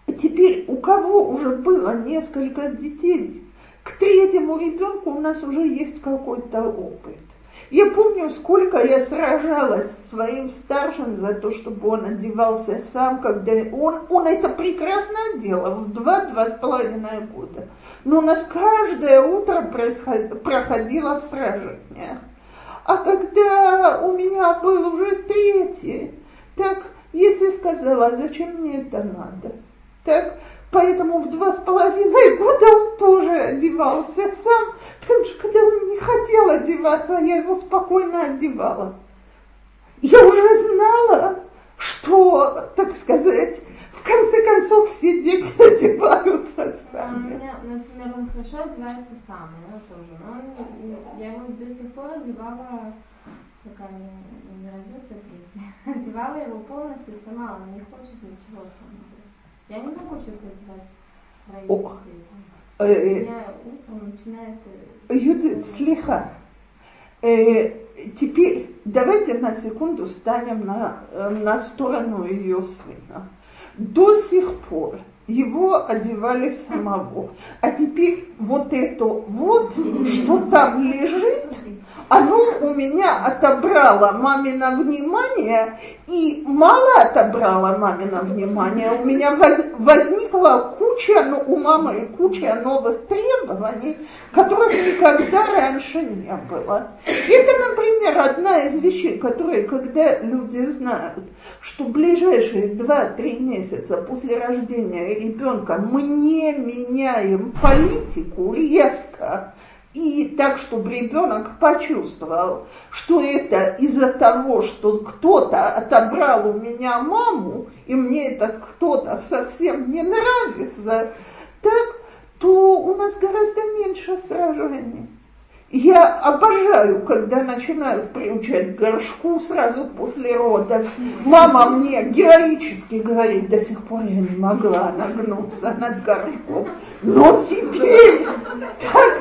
Speaker 1: Теперь у кого уже было несколько детей, к третьему ребенку у нас уже есть какой-то опыт. Я помню, сколько я сражалась с своим старшим за то, чтобы он одевался сам, когда он, он это прекрасно делал в два-два с половиной года. Но у нас каждое утро происход, проходило в сражениях. А когда у меня был уже третий, так если сказала, зачем мне это надо, так Поэтому в два с половиной года он тоже одевался сам, потому что когда он не хотел одеваться, я его спокойно одевала. Я уже знала, что, так сказать, в конце концов все дети одеваются
Speaker 4: сами. У меня, например, он хорошо одевается сам, я тоже. Но он, я его до сих пор одевала, пока не, не родился. Одевала его полностью сама, он не хочет ничего сам. Я не могу сейчас одевать О, э, э, меня утром начинает...
Speaker 1: Юдит, слегка. Э, теперь давайте на секунду станем на, на сторону ее сына. До сих пор его одевали самого. А теперь вот это вот, что там лежит, оно у меня отобрало мамино внимание, и мало отобрало мамино внимание. У меня воз, возникла куча, ну, у мамы куча новых требований, которых никогда раньше не было. Это, например, одна из вещей, которые, когда люди знают, что ближайшие 2-3 месяца после рождения ребенка мы не меняем политику резко, и так, чтобы ребенок почувствовал, что это из-за того, что кто-то отобрал у меня маму, и мне этот кто-то совсем не нравится, так, то у нас гораздо меньше сражений. Я обожаю, когда начинают приучать горшку сразу после родов. Мама мне героически говорит, до сих пор я не могла нагнуться над горшком. Но теперь так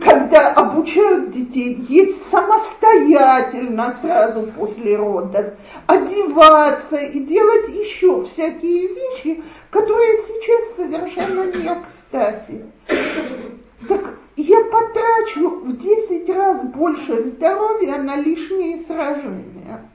Speaker 1: когда обучают детей есть самостоятельно сразу после родов, одеваться и делать еще всякие вещи, которые сейчас совершенно не кстати. Так я потрачу в 10 раз больше здоровья на лишние сражения.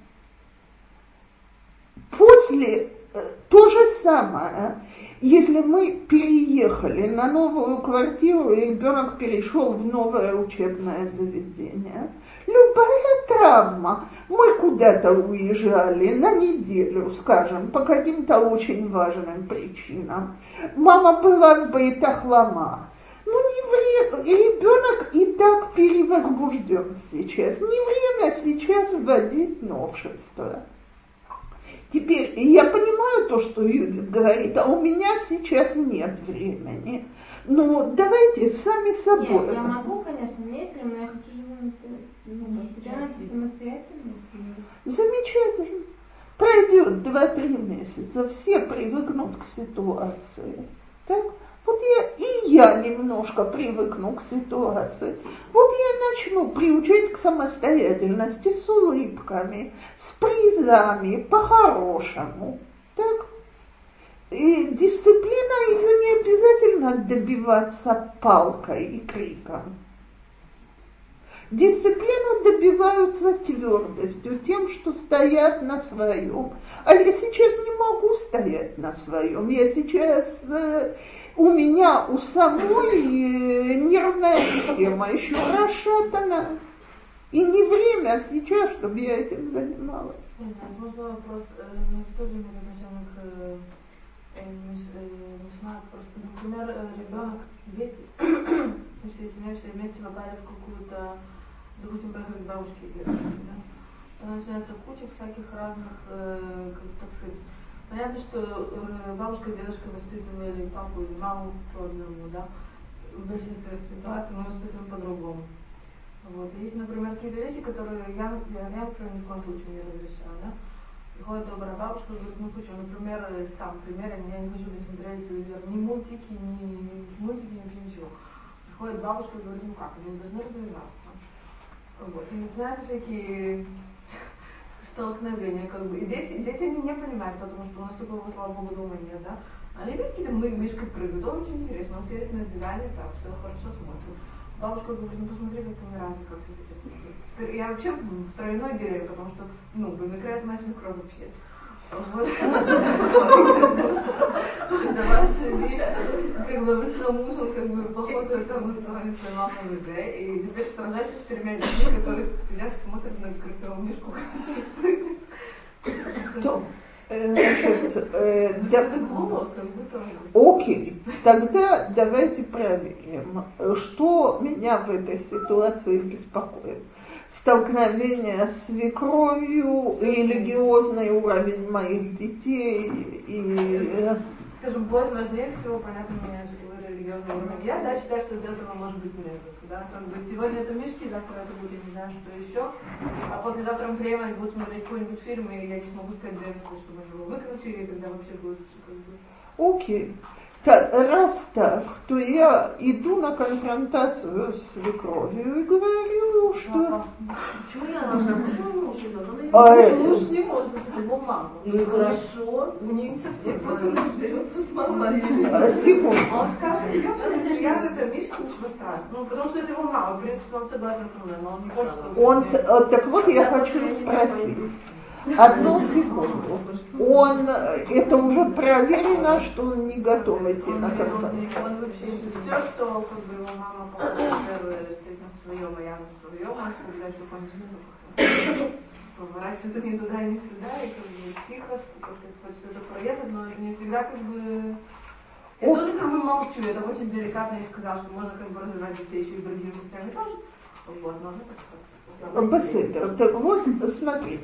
Speaker 1: После э, то же самое. Если мы переехали на новую квартиру, и ребенок перешел в новое учебное заведение, любая травма, мы куда-то уезжали на неделю, скажем, по каким-то очень важным причинам. Мама была в Бейтахлама. Ну, не время, ребенок и так перевозбужден сейчас. Не время сейчас вводить новшества. Теперь я понимаю то, что Юдит говорит, а у меня сейчас нет времени. Но давайте сами собой.
Speaker 4: Нет, я могу, конечно, у меня есть время, но я хочу же ну, самостоятельно.
Speaker 1: Замечательно. Пройдет 2-3 месяца, все привыкнут к ситуации. Так? Вот я и я немножко привыкну к ситуации. Вот я начну приучать к самостоятельности с улыбками, с призами, по-хорошему. Так? И дисциплина ее не обязательно добиваться палкой и криком. Дисциплину добиваются твердостью, тем, что стоят на своем. А я сейчас не могу стоять на своем. Я сейчас э, у меня у самой э, нервная система еще расшатана. И не время а сейчас, чтобы я этим занималась.
Speaker 3: Возможно, вопрос э, не тоже имеет отношение к Мишма, просто, например, ребенок, дети, если мы все вместе попали в какую-то допустим, поехали к бабушке и дедушке, да, то начинается куча всяких разных, э, как так сказать, понятно, что э, бабушка и дедушка воспитывали папу и маму по одному, да, в большинстве ситуаций мы воспитываем по-другому. Вот. Есть, например, какие-то вещи, которые я, я, я например, ни в коем случае не разрешаю, да. Приходит добрая бабушка, говорит, ну почему, например, там, пример, я не хочу смотреть телевизор, ни мультики, ни, ни мультики, ни ничего. Приходит бабушка и говорит, ну как, они должны развиваться. Вот. И начинаются всякие столкновения, как бы. И дети, дети они не понимают, потому что у нас такого, слава богу, дома нет, да. Они видят какие-то мы мишкой прыгают, о, очень интересно, он сидит на диване, так, все хорошо смотрит. Бабушка говорит, ну посмотри, как помирает, как ты сейчас. Я вообще в тройной дереве, потому что, ну, вымикает моя свекровь вообще. Давайте, как бы вышел муж, он как бы походу это на стороне своей мамы и теперь страдает с четырьмя детьми, которые сидят смотрят на красивую мишку,
Speaker 1: то, значит, э, да, окей, тогда давайте проверим, что меня в этой ситуации беспокоит столкновение с свекровью, религиозный уровень моих детей и...
Speaker 3: Скажем, более важнее всего, понятно, меня религиозный уровень. Я да, считаю, что до этого может быть метод. Да? Как бы сегодня это мешки, завтра это будет не знаю, что еще. А послезавтра мы приемать будут смотреть какой-нибудь фильм, и я не смогу сказать Дэвису, чтобы его выключили, когда вообще будет.
Speaker 1: Окей. Так, раз так, то я иду на конфронтацию с свекровью и говорю, что...
Speaker 2: Почему я должна? Почему муж идет?
Speaker 1: А,
Speaker 3: муж не может быть его мама.
Speaker 2: Ну и хорошо.
Speaker 3: У них совсем пусть муж берется с мамой.
Speaker 1: А, секунду.
Speaker 3: Он скажет, скажет, я мишку ничего страшного. Ну, потому что это его мама, в принципе, он согласен со мной, но он не хочет.
Speaker 1: Он, так вот я хочу спросить. Одну секунду. Он, это уже проверено, что он не готов идти на конфронтацию.
Speaker 3: Он вообще все, что как бы его мама стоит на своем, а я на своем, он всегда, он не поворачивается ни туда, ни сюда, и как бы тихо, как хочет это проехать, но это не всегда как бы... Я О. тоже как бы молчу, это очень деликатно и сказал, что можно как бы развивать детей еще и другими путями тоже. Вот, но это как
Speaker 1: Беседер. Так вот, смотрите,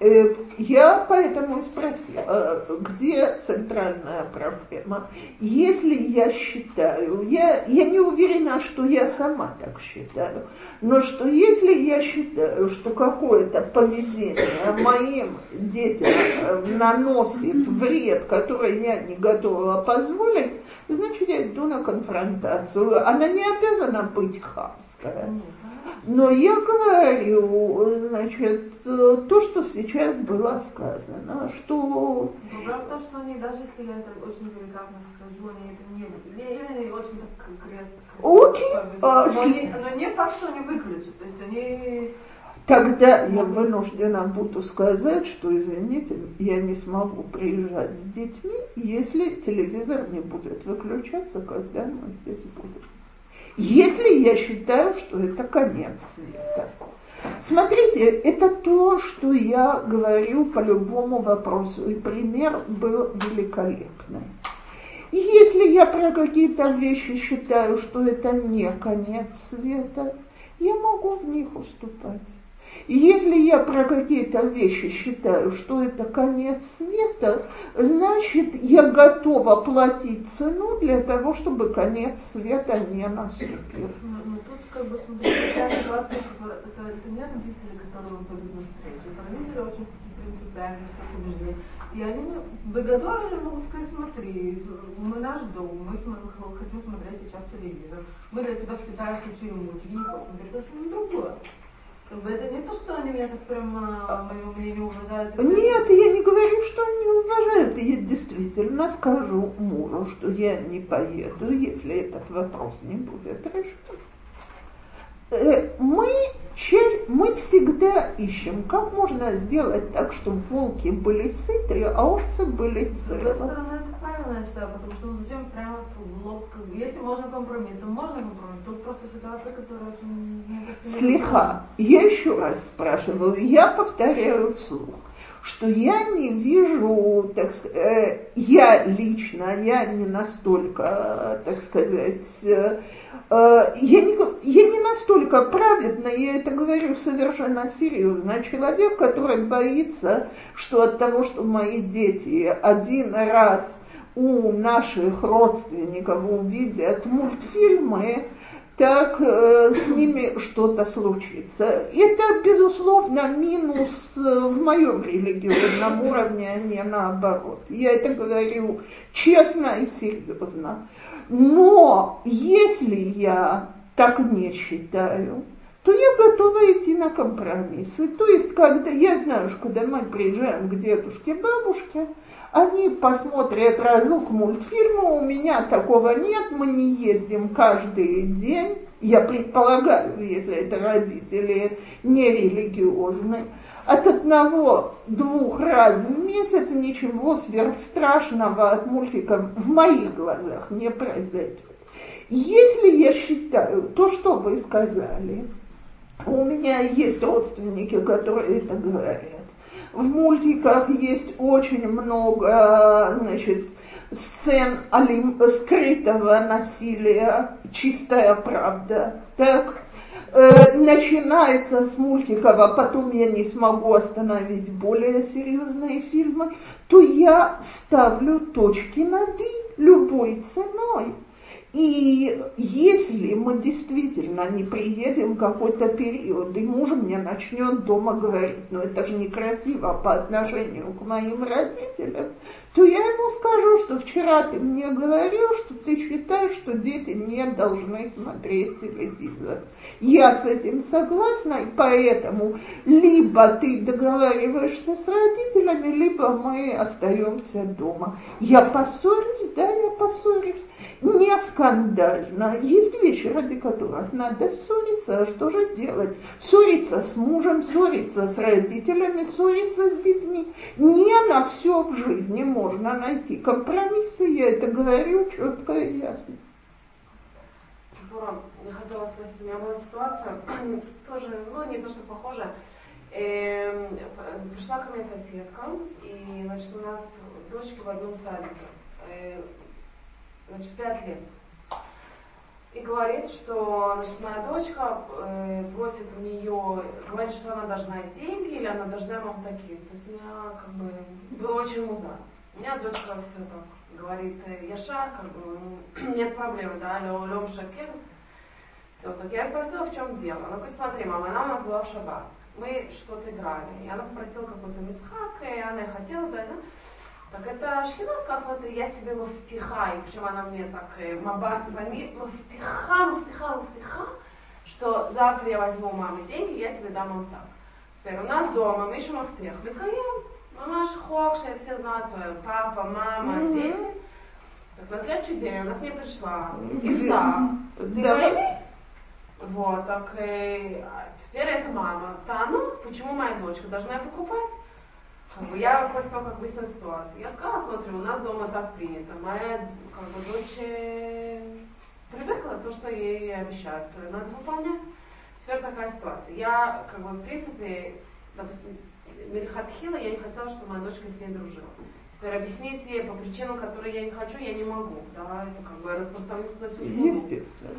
Speaker 1: я поэтому и спросила, где центральная проблема. Если я считаю, я, я не уверена, что я сама так считаю, но что если я считаю, что какое-то поведение моим детям э, наносит вред, который я не готова позволить, значит я иду на конфронтацию. Она не обязана быть хамская. Но я говорю, значит, то, что сейчас было сказано, что...
Speaker 3: Проблема в том, что они, даже если я это очень деликатно скажу, они это не... Или очень так конкретно. А, но, не, но не факт, что они выключат. То есть они...
Speaker 1: Тогда я вынуждена буду сказать, что, извините, я не смогу приезжать с детьми, если телевизор не будет выключаться, когда мы здесь будем если я считаю, что это конец света. Смотрите, это то, что я говорю по любому вопросу, и пример был великолепный. Если я про какие-то вещи считаю, что это не конец света, я могу в них уступать. Если я про какие-то вещи считаю, что это конец света, значит, я готова платить цену для того, чтобы конец света не наступил.
Speaker 3: Ну, ну тут как бы смотрите, это, это не родители, которые были на встрече, это родители очень принципиальность, как убеждение. И они мне, вы готовы? Ну, ты смотри, мы наш дом, мы хотим смотреть сейчас телевизор. Мы для тебя специально включили мультики, хотим переключим другое. Как бы это не то, что они меня так прям, мое мнение уважают.
Speaker 1: Нет, я не говорю, что они уважают. Я действительно скажу мужу, что я не поеду, если этот вопрос не будет решен. Э, мы, мы всегда ищем, как можно сделать так, чтобы волки были сыты, а овцы были целы. С другой
Speaker 3: стороны, это правильно, я считаю, потому что ну, зачем прямо в лоб, если можно компромиссом, можно компромисс, тут просто ситуация, которая очень...
Speaker 1: Слегка. Я еще раз спрашиваю, я повторяю вслух что я не вижу, так сказать, э, я лично, я не настолько, так сказать, э, я, не, я не настолько праведна, я это говорю совершенно серьезно, человек, который боится, что от того, что мои дети один раз у наших родственников увидят мультфильмы, так э, с ними что-то случится. Это, безусловно, минус э, в моем религиозном уровне, а не наоборот. Я это говорю честно и серьезно. Но если я так не считаю, то я готова идти на компромиссы. То есть, когда я знаю, что когда мы приезжаем к дедушке, бабушке, они посмотрят разок мультфильма, у меня такого нет, мы не ездим каждый день. Я предполагаю, если это родители нерелигиозные, от одного-двух раз в месяц ничего сверхстрашного от мультиков в моих глазах не произойдет. Если я считаю то, что вы сказали, у меня есть родственники, которые это говорят, в мультиках есть очень много, значит, сцен алим, скрытого насилия, чистая правда. Так, э, начинается с мультиков, а потом я не смогу остановить более серьезные фильмы, то я ставлю точки над «и» любой ценой. И если мы действительно не приедем какой-то период, и муж мне начнет дома говорить, ну это же некрасиво по отношению к моим родителям, то я ему скажу, что вчера ты мне говорил, что ты считаешь, что дети не должны смотреть телевизор. Я с этим согласна, и поэтому либо ты договариваешься с родителями, либо мы остаемся дома. Я поссорюсь, да, я поссорюсь не скандально. Есть вещи, ради которых надо ссориться, а что же делать? Ссориться с мужем, ссориться с родителями, ссориться с детьми. Не на все в жизни можно найти компромиссы, я это говорю четко и ясно.
Speaker 2: Типа, я хотела спросить, у меня была ситуация, тоже, ну, не то, что похожая. Эм, пришла ко мне соседка, и, значит, у нас дочки в одном садике. Значит, 5 лет. И говорит, что значит, моя дочка э, просит у нее, говорит, что она должна деньги или она должна вам такие. То есть меня как бы было очень муза. У меня дочка все так говорит, «Э, Яша, как бы, нет проблем, да, Лем Шакер. Все, так я спросила, в чем дело. Она говорит, смотри, мама, она у нас была в шаббат. Мы что-то играли. И она попросила какой-то мисхак, и она хотела, да, да. Так это Шхина сказала, смотри, я тебе муфтиха, и причем она мне так э, мабат вами, муфтиха, муфтиха, муфтиха, что завтра я возьму у мамы деньги, я тебе дам вот так. Теперь у нас дома Миша Мафтех, Ликаем, мама Хокша, все знают, папа, мама, mm-hmm. дети. Так на следующий день она к ней пришла, Ифтах,
Speaker 1: да.
Speaker 2: Вот, так э, теперь это мама. Тану, почему моя дочка должна покупать? Как бы я после того, как выяснила ситуацию, я сказала, смотри, у нас дома так принято. Моя как бы, дочь э, привыкла то, что ей обещают, надо выполнять. Теперь такая ситуация. Я, как бы, в принципе, допустим, Мельхатхила, я не хотела, чтобы моя дочка с ней дружила. Теперь объяснить ей по причинам, которые я не хочу, я не могу. Да, это как бы распространится на всю
Speaker 1: жизнь. Естественно.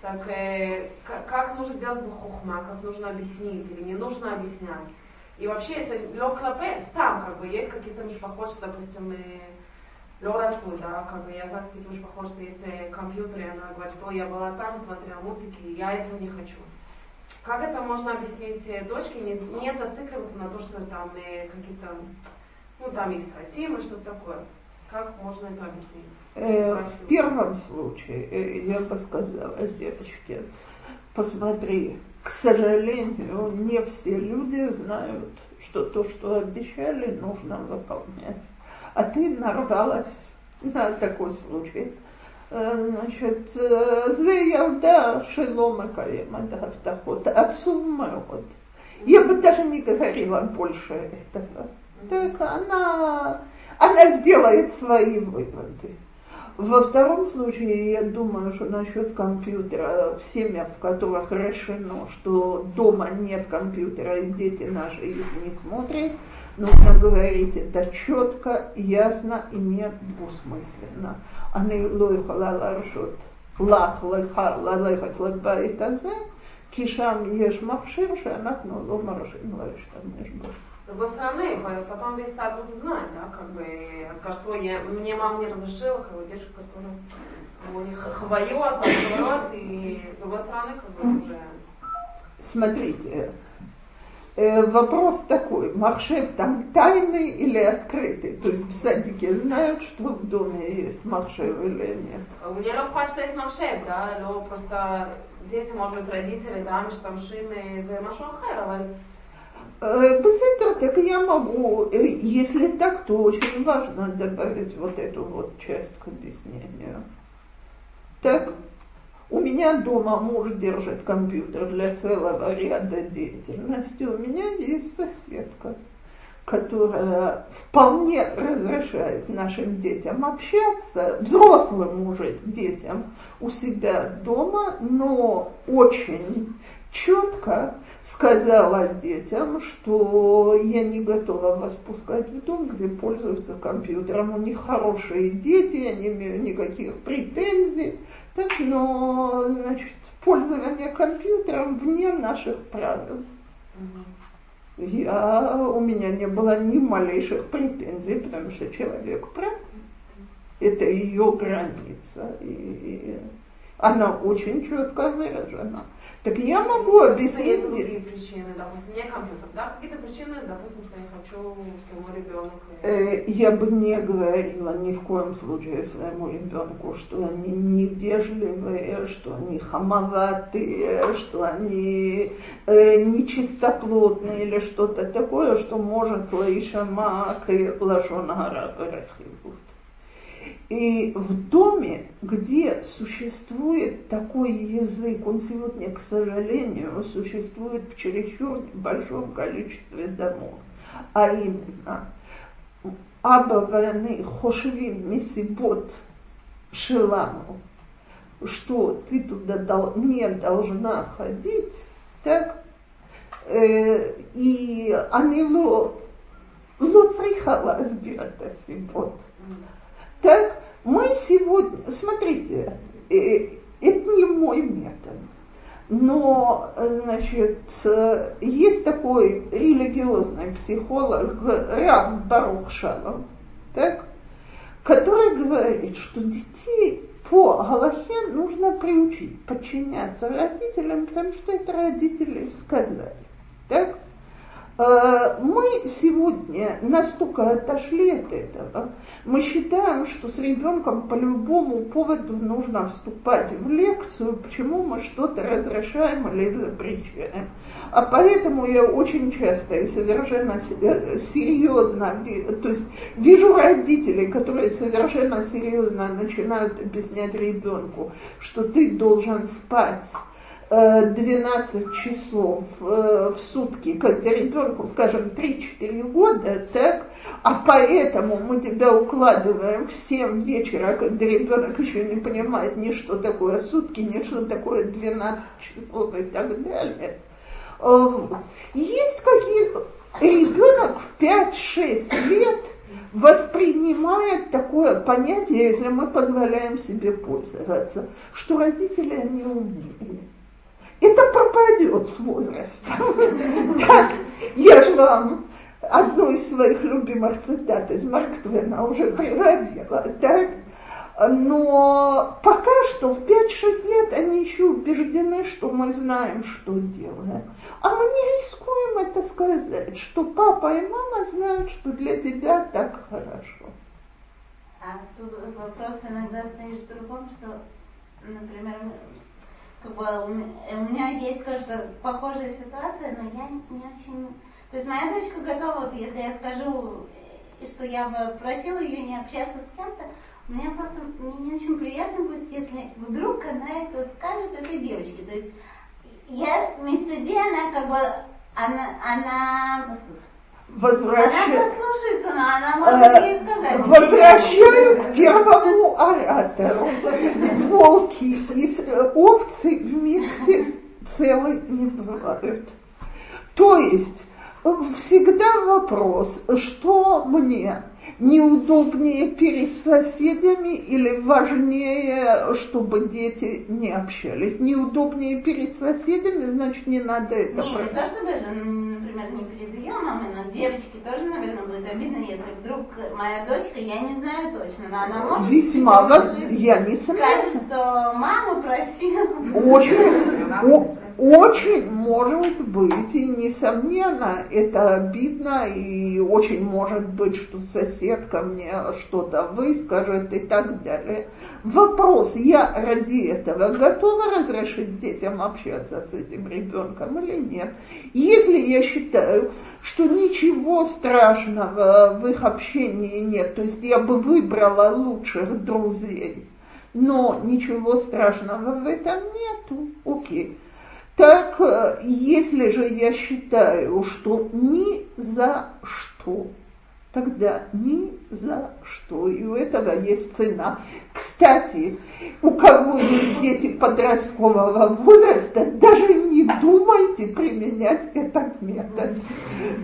Speaker 2: Так э, как, как нужно сделать бухухма, как нужно объяснить или не нужно объяснять. И вообще это лег клапес, там как бы есть какие-то мишпахот, допустим, Лорацу, да, как бы я знаю какие-то мишпахот, что есть компьютер, и она говорит, что я была там, смотрела мультики, и я этого не хочу. как это можно объяснить э, дочке, не, не зацикливаться на то, что там э, какие-то, ну там есть стратимы, что-то такое. Как можно это объяснить?
Speaker 1: Э, в первом случае э, я бы сказала девочке, посмотри, к сожалению, не все люди знают, что то, что обещали, нужно выполнять. А ты нарвалась на такой случай. значит, זה ילדה שלא מקיימת הבטחות, עצוב מאוד. Я бы даже не говорила больше этого. Так она, она сделает свои выводы. Во втором случае, я думаю, что насчет компьютера, в семьях, в которых решено, что дома нет компьютера и дети наши их не смотрят, нужно говорить это четко, ясно и не двусмысленно. אני לא יכולה להרשות לך, לך, ללכת לבית הזה, כי שם יש מכשיר שאנחנו לא מרשים להשתמש בו.
Speaker 2: С другой стороны, потом весь стар будет знать, да, как бы, скажет, что я, мне мама не разрешила, как бы девушка, которая у них хвоет, наоборот, и с другой стороны, как бы уже...
Speaker 1: Смотрите, э, вопрос такой, Махшев там тайный или открытый? То есть в садике знают, что в доме есть Махшев или нет?
Speaker 2: У меня легко, что есть Махшев, да, но просто дети, может быть, родители, да, мы там шины за Машу Ахер,
Speaker 1: Бесетер, так я могу, э, если так, то очень важно добавить вот эту вот часть к объяснению. Так, у меня дома муж держит компьютер для целого ряда деятельности. У меня есть соседка, которая вполне разрешает нашим детям общаться, взрослым уже детям у себя дома, но очень четко сказала детям, что я не готова вас пускать в дом, где пользуются компьютером. У них хорошие дети, я не имею никаких претензий. Так, но, значит, пользование компьютером вне наших правил. Я, у меня не было ни малейших претензий, потому что человек прав. Это ее граница. И она очень четко выражена. Так я могу объяснить.
Speaker 2: Есть другие причины, допустим, не компьютер, да? Какие-то причины, допустим, что я хочу, что мой ребенок...
Speaker 1: Э, я бы не говорила ни в коем случае своему ребенку, что они невежливые, что они хамоватые, что они э, нечистоплотные или что-то такое, что может лаишама и лашона и в доме, где существует такой язык, он сегодня, к сожалению, существует в чересчур большом количестве домов, а именно Аба войны Хошевим Месибот Шеламу, что ты туда дол, не должна ходить, так, э, и Анило Лоцрихала Азбирата Сибот. Так, мы сегодня, смотрите, э, это не мой метод, но, значит, есть такой религиозный психолог Рав Барух так, который говорит, что детей по Галахе нужно приучить подчиняться родителям, потому что это родители сказали. Так? Э, мы сегодня настолько отошли от этого, мы считаем, что с ребенком по любому поводу нужно вступать в лекцию, почему мы что-то разрешаем или запрещаем. А поэтому я очень часто и совершенно э, серьезно, то есть вижу родителей, которые совершенно серьезно начинают объяснять ребенку, что ты должен спать 12 часов э, в сутки, когда ребенку, скажем, 3-4 года, так, а поэтому мы тебя укладываем в 7 вечера, когда ребенок еще не понимает ни что такое сутки, ни что такое 12 часов и так далее. Эм, есть какие ребенок в 5-6 лет воспринимает такое понятие, если мы позволяем себе пользоваться, что родители не умеют это пропадет с возрастом. Так, я же вам одну из своих любимых цитат из Марк Твена уже приводила. Так, Но пока что в 5-6 лет они еще убеждены, что мы знаем, что делаем. А мы не рискуем это сказать, что папа и мама знают, что для тебя так хорошо.
Speaker 4: А тут вопрос иногда стоит в другом, что, например, как бы у меня есть тоже похожая ситуация, но я не очень... То есть моя дочка готова, вот если я скажу, что я бы просила ее не общаться с кем-то, мне просто мне не очень приятно будет, если вдруг она это скажет этой девочке. То есть я Мецеди, она как бы, она, она
Speaker 1: Возвращаю,
Speaker 4: она послушается, но она может ей сказать.
Speaker 1: Возвращаю к первому оратору. Волки и овцы вместе целый не бывают. То есть всегда вопрос, что мне неудобнее перед соседями или важнее, чтобы дети не общались? Неудобнее перед соседями, значит, не надо это...
Speaker 4: Не, не то, что даже, например, не перед ее мамой, но девочке тоже, наверное, будет обидно, если вдруг моя дочка, я не знаю точно, но она может...
Speaker 1: Весьма вас... Я не
Speaker 4: Скажет, что мама просила...
Speaker 1: Очень, очень может быть, и несомненно, это обидно, и очень может быть, что соседка мне что-то выскажет и так далее. Вопрос, я ради этого готова разрешить детям общаться с этим ребенком или нет? Если я считаю, что ничего страшного в их общении нет, то есть я бы выбрала лучших друзей, но ничего страшного в этом нету, окей. Так, э, если же я считаю, что ни за что, тогда ни за что. И у этого есть цена. Кстати, у кого есть дети подросткового возраста, даже не думайте применять этот метод.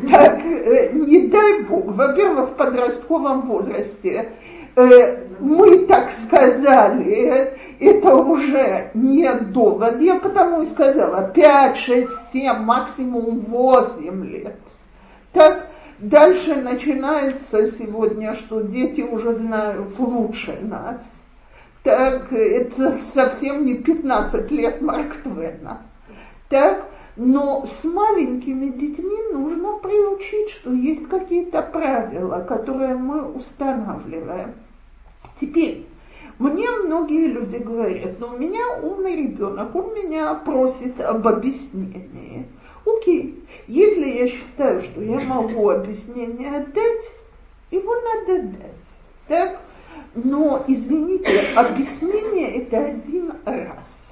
Speaker 1: Так, э, не дай бог, во-первых, в подростковом возрасте э, мы так сказали, это уже не довод. Я потому и сказала 5, 6, 7, максимум 8 лет. Так, дальше начинается сегодня, что дети уже знают лучше нас. Так, это совсем не 15 лет Марк Твена. Так, но с маленькими детьми нужно приучить, что есть какие-то правила, которые мы устанавливаем. Теперь, мне многие люди говорят, ну у меня умный ребенок, он меня просит об объяснении. Окей, если я считаю, что я могу объяснение дать, его надо дать. Так? Но, извините, объяснение это один раз.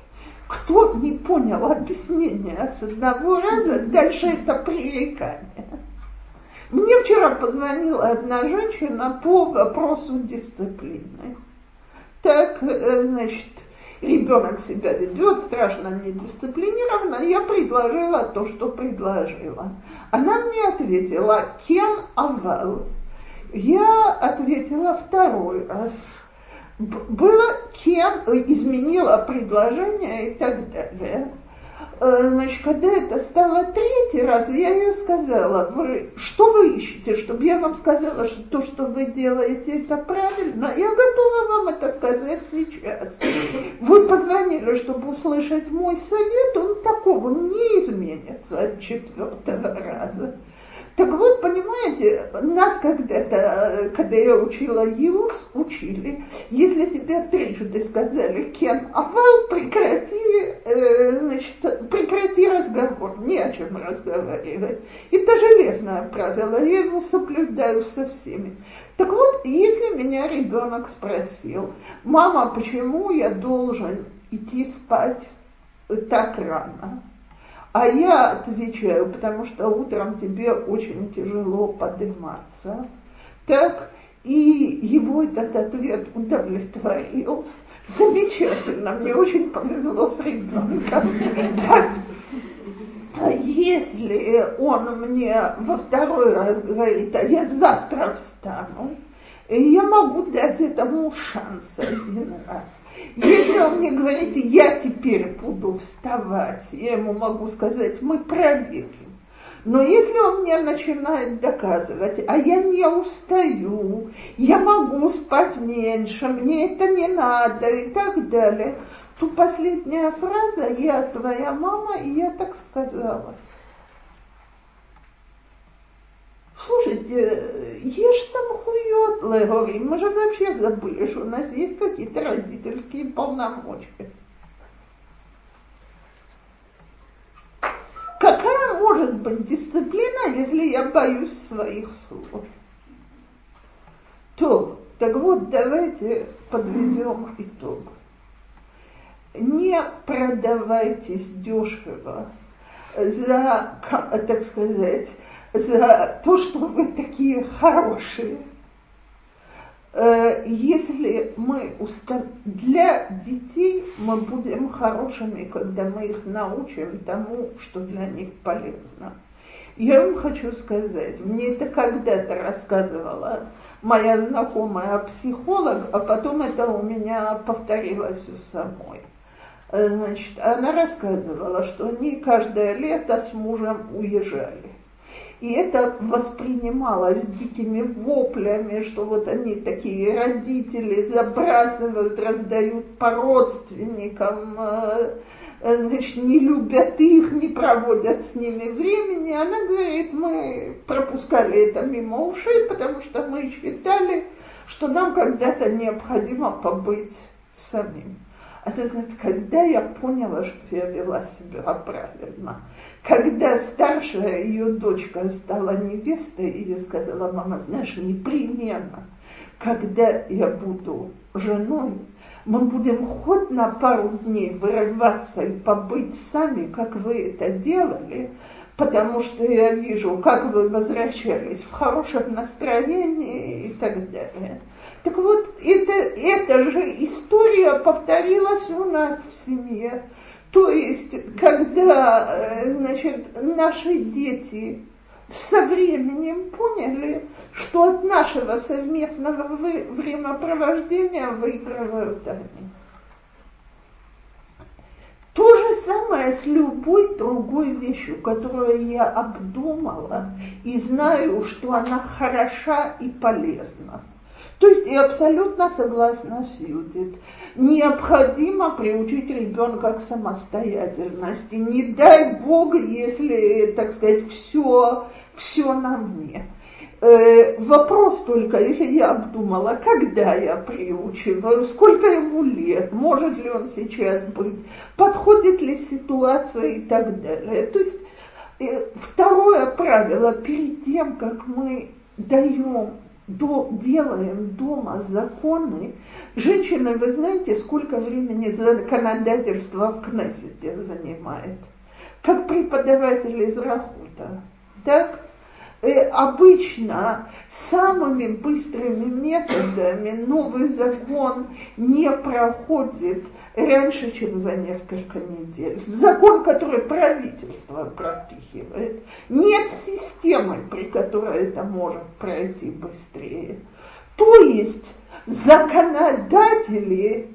Speaker 1: Кто не понял объяснение с одного раза, дальше это пререкание. Мне вчера позвонила одна женщина по вопросу дисциплины. Так, э, значит, ребенок себя ведет страшно недисциплинированно, я предложила то, что предложила. Она мне ответила «Кен авал». Я ответила второй раз. Было «Кен», изменила предложение и так далее. Э, значит, когда это стало третий раз, я ей сказала, вы, что вы ищете, чтобы я вам сказала, что то, что вы делаете, это правильно? Я готова вам это сказать сейчас. Вы позвонили, чтобы услышать мой совет, он такого не изменится от четвертого раза. Так вот, понимаете, нас когда-то, когда я учила ЮС, учили, если тебе трижды сказали «кен авал», прекрати, э, значит, прекрати разговор, не о чем разговаривать. Это железное правило, я его соблюдаю со всеми. Так вот, если меня ребенок спросил, мама, почему я должен идти спать так рано? А я отвечаю, потому что утром тебе очень тяжело подниматься. Так, и его этот ответ удовлетворил. Замечательно, мне очень повезло с ребенком. Так, а если он мне во второй раз говорит, а я завтра встану, я могу дать этому шанс один раз. Если он мне говорит, я теперь буду вставать, я ему могу сказать, мы проверим. Но если он мне начинает доказывать, а я не устаю, я могу спать меньше, мне это не надо и так далее, то последняя фраза «я твоя мама, и я так сказала». Слушайте, ешь сам хует, Легори, мы же вообще забыли, что у нас есть какие-то родительские полномочия. Какая может быть дисциплина, если я боюсь своих слов? То, так вот, давайте подведем итог. Не продавайтесь дешево за, так сказать, за то, что вы такие хорошие. Э, если мы устав... для детей мы будем хорошими, когда мы их научим тому, что для них полезно. Я вам хочу сказать, мне это когда-то рассказывала моя знакомая психолог, а потом это у меня повторилось у самой. Э, значит, она рассказывала, что они каждое лето с мужем уезжали. И это воспринималось дикими воплями, что вот они такие родители забрасывают, раздают по родственникам, э, э, значит, не любят их, не проводят с ними времени. Она говорит, мы пропускали это мимо ушей, потому что мы считали, что нам когда-то необходимо побыть самим. Она говорит, когда я поняла, что я вела себя правильно, когда старшая ее дочка стала невестой, и сказала, мама, знаешь, непременно, когда я буду женой, мы будем хоть на пару дней вырываться и побыть сами, как вы это делали, потому что я вижу, как вы возвращались в хорошем настроении и так далее. Так вот, это, эта же история повторилась у нас в семье. То есть, когда, э, значит, наши дети со временем поняли, что от нашего совместного времяпровождения выигрывают они. То же самое с любой другой вещью, которую я обдумала и знаю, что она хороша и полезна. То есть я абсолютно согласна с Юдит. Необходимо приучить ребенка к самостоятельности. Не дай Бог, если, так сказать, все, все на мне. Э, вопрос только, я обдумала, когда я приучиваю, сколько ему лет, может ли он сейчас быть, подходит ли ситуация и так далее. То есть э, второе правило, перед тем, как мы даем до, делаем дома законы. Женщины, вы знаете, сколько времени законодательство в Кнессете занимает? Как преподаватель из Рахута. Так? Э, обычно самыми быстрыми методами новый закон не проходит раньше, чем за несколько недель. Закон, который правительство пропихивает. Нет системы, при которой это может пройти быстрее. То есть законодатели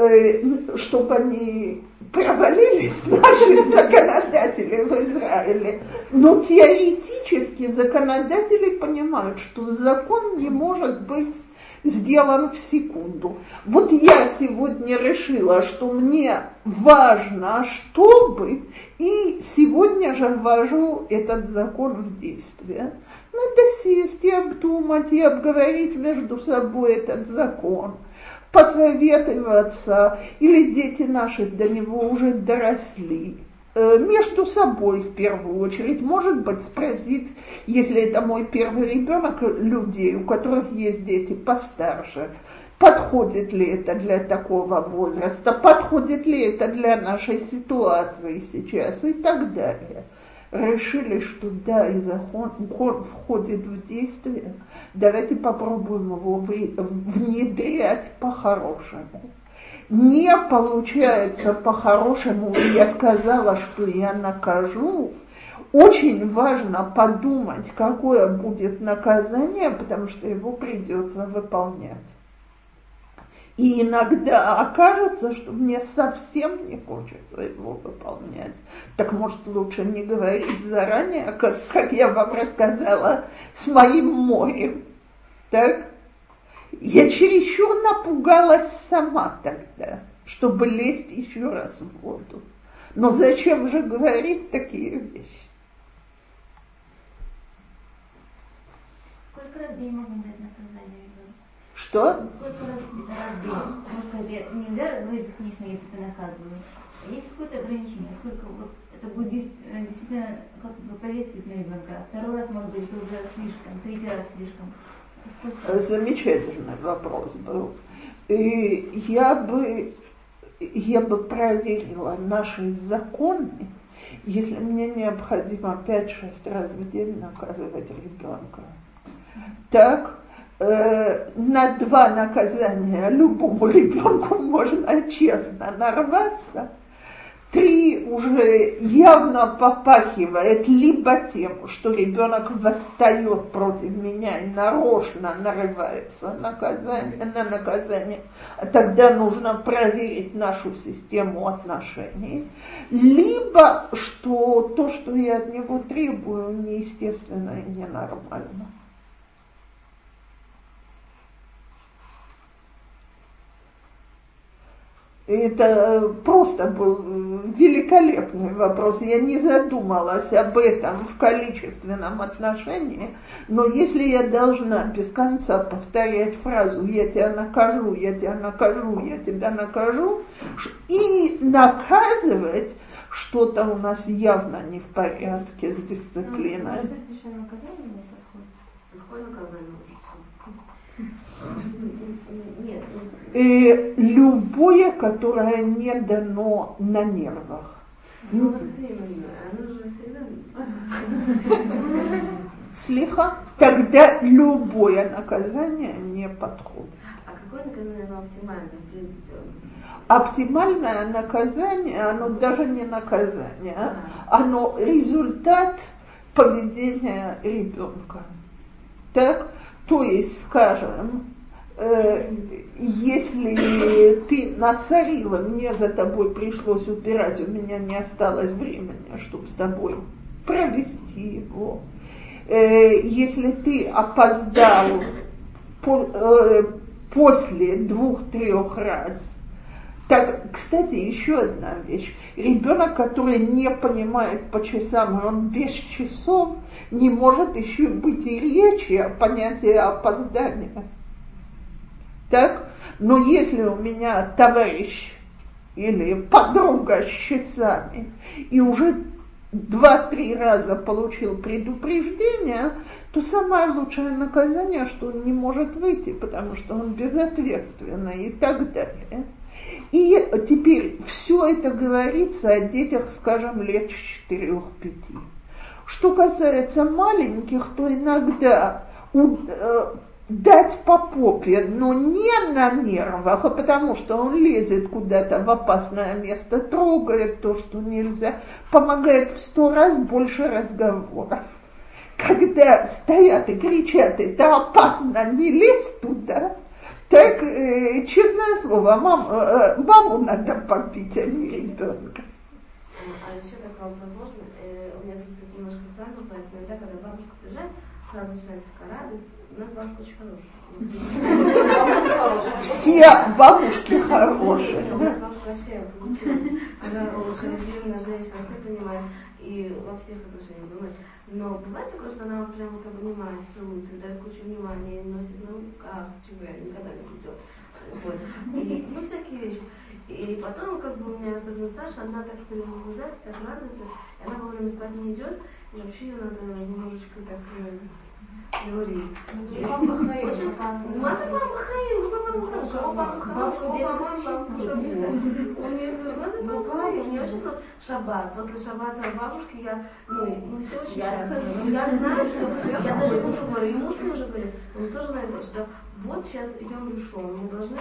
Speaker 1: Э, чтобы они провалились, наши законодатели в Израиле. Но теоретически законодатели понимают, что закон не может быть сделан в секунду. Вот я сегодня решила, что мне важно, чтобы, и сегодня же ввожу этот закон в действие. Надо сесть и обдумать, и обговорить между собой этот закон – посоветоваться, или дети наши до него уже доросли, э, между собой в первую очередь, может быть, спросить, если это мой первый ребенок, людей, у которых есть дети постарше, подходит ли это для такого возраста, подходит ли это для нашей ситуации сейчас и так далее решили, что да, закон входит в действие, давайте попробуем его внедрять по-хорошему. Не получается по-хорошему, я сказала, что я накажу, очень важно подумать, какое будет наказание, потому что его придется выполнять. И иногда окажется, что мне совсем не хочется его выполнять. Так может лучше не говорить заранее, как, как я вам рассказала, с моим морем. Так? Я чересчур напугалась сама тогда, чтобы лезть еще раз в воду. Но зачем же говорить такие вещи?
Speaker 6: Сколько раз день можно дать?
Speaker 1: Что?
Speaker 6: Сколько раз, раз в день? Можно сказать, нельзя говорить бесконечно, я тебя наказываю. Есть какое-то ограничение? Сколько вот это будет действительно как бы повесить на ребенка? Второй раз, может быть, это уже слишком, третий раз слишком.
Speaker 1: Сколько? Замечательный вопрос был. И я бы я бы проверила наши законы, если мне необходимо 5-6 раз в день наказывать ребенка. Так, э, на два наказания любому ребенку можно честно нарваться, Три уже явно попахивает либо тем, что ребенок восстает против меня и нарочно нарывается наказание, на наказание, тогда нужно проверить нашу систему отношений, либо что то, что я от него требую, неестественно и ненормально. Это э, просто был э, великолепный вопрос. Я не задумалась об этом в количественном отношении, но если я должна без конца повторять фразу «я тебя накажу, я тебя накажу, я тебя накажу» и наказывать, что-то у нас явно не в порядке с дисциплиной.
Speaker 7: Какое наказание?
Speaker 1: Нет. И любое, которое не дано на нервах.
Speaker 7: Ну,
Speaker 1: Слиха, тогда любое наказание не подходит.
Speaker 7: А какое наказание оно оптимальное, в принципе?
Speaker 1: Оптимальное наказание, оно даже не наказание, оно результат поведения ребенка. Так? То есть, скажем, э, если ты насорила, мне за тобой пришлось убирать, у меня не осталось времени, чтобы с тобой провести его. Э, если ты опоздал по, э, после двух-трех раз, так, кстати, еще одна вещь. Ребенок, который не понимает по часам, и он без часов, не может еще быть и речи о понятии опоздания. Так? Но если у меня товарищ или подруга с часами и уже два-три раза получил предупреждение, то самое лучшее наказание, что он не может выйти, потому что он безответственный и так далее. И теперь все это говорится о детях, скажем, лет 4-5. Что касается маленьких, то иногда э, дать по попе, но не на нервах, а потому что он лезет куда-то в опасное место, трогает то, что нельзя, помогает в сто раз больше разговоров. Когда стоят и кричат, это опасно, не лезь туда, так, э, честное слово, мам, э, маму надо побить, а не ребенка.
Speaker 7: А еще такой вопрос можно? Э, у меня просто немножко царно, иногда, когда бабушка приезжает, сразу начинается такая радость.
Speaker 1: Все бабушки хорошие.
Speaker 7: Она разъемная женщина, все понимает и во всех отношениях думает. Но бывает такое, что она прям вот обнимает, целует, и дает кучу внимания, и носит на руках, чего я никогда не видела. Вот. И, ну, всякие вещи. И потом, как бы у меня особенно старшая, она так перевозбуждается, так радуется, и она вовремя спать не идет, и вообще ее надо немножечко так э. מה זה פעם בחיים? לא פעם בחיים, כמה פעם בחיים, או פעם מה זה פעם בחיים? У нее сейчас шаббат. После шаббата бабушки я, ну, мы все очень счастливы. Я знаю, что я даже мужу говорю, и муж мне уже говорит, он тоже знает, что вот сейчас идем решен, мы должны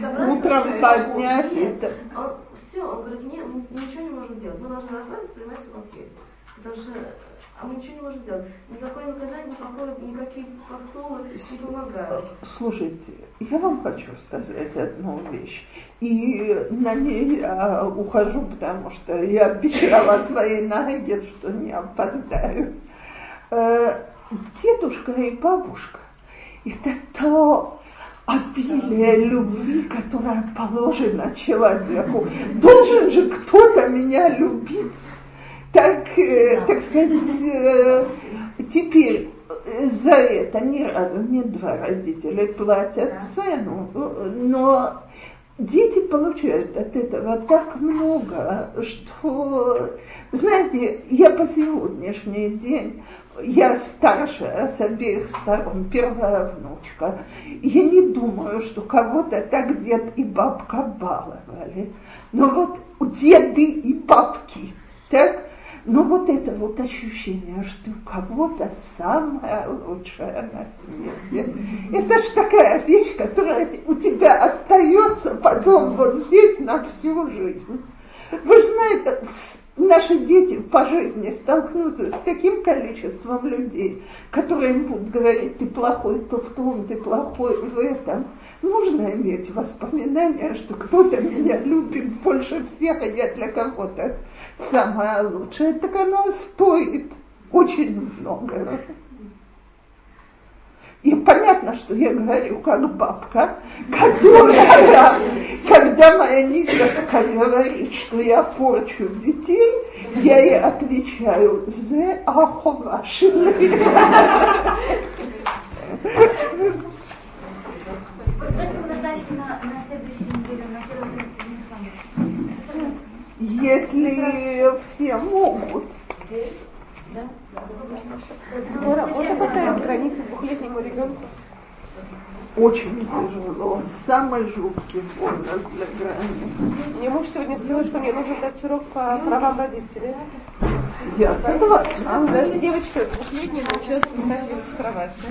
Speaker 7: собраться.
Speaker 1: Утром поднять это.
Speaker 7: Он, все, он говорит, не, мы ничего не можем делать, мы должны расслабиться, принимать все как есть.
Speaker 2: Потому что а мы ничего не можем сделать. Никакое наказание, никакое, никакие посулы не помогают.
Speaker 1: Слушайте, я вам хочу сказать одну вещь. И на ней я ухожу, потому что я обещала своей Наде, что не опоздаю. Э, дедушка и бабушка – это то обилие любви, которое положено человеку. Должен же кто-то меня любить так, э, так сказать, э, теперь за это ни разу не два родителя платят цену, но дети получают от этого так много, что, знаете, я по сегодняшний день, я старшая с обеих сторон, первая внучка, я не думаю, что кого-то так дед и бабка баловали, но вот деды и бабки, так, но вот это вот ощущение, что у кого-то самое лучшее на свете, это ж такая вещь, которая у тебя остается потом вот здесь на всю жизнь. Вы знаете, наши дети по жизни столкнутся с таким количеством людей, которые им будут говорить, ты плохой то в том, ты плохой в этом. Нужно иметь воспоминания, что кто-то меня любит больше всех, а я для кого-то самое лучшее, так оно стоит очень много. И понятно, что я говорю как бабка, которая, когда моя Никоска говорит, что я порчу детей, я ей отвечаю «Зе ахова на следующей неделе, на если все могут.
Speaker 2: Скоро можно поставить границы двухлетнему ребенку?
Speaker 1: Очень тяжело. Самый жуткий возраст для границ.
Speaker 2: Мне муж сегодня сказал, что мне нужно дать урок по правам родителей.
Speaker 1: Я согласна.
Speaker 2: Девочка двухлетняя научилась встать из кровати.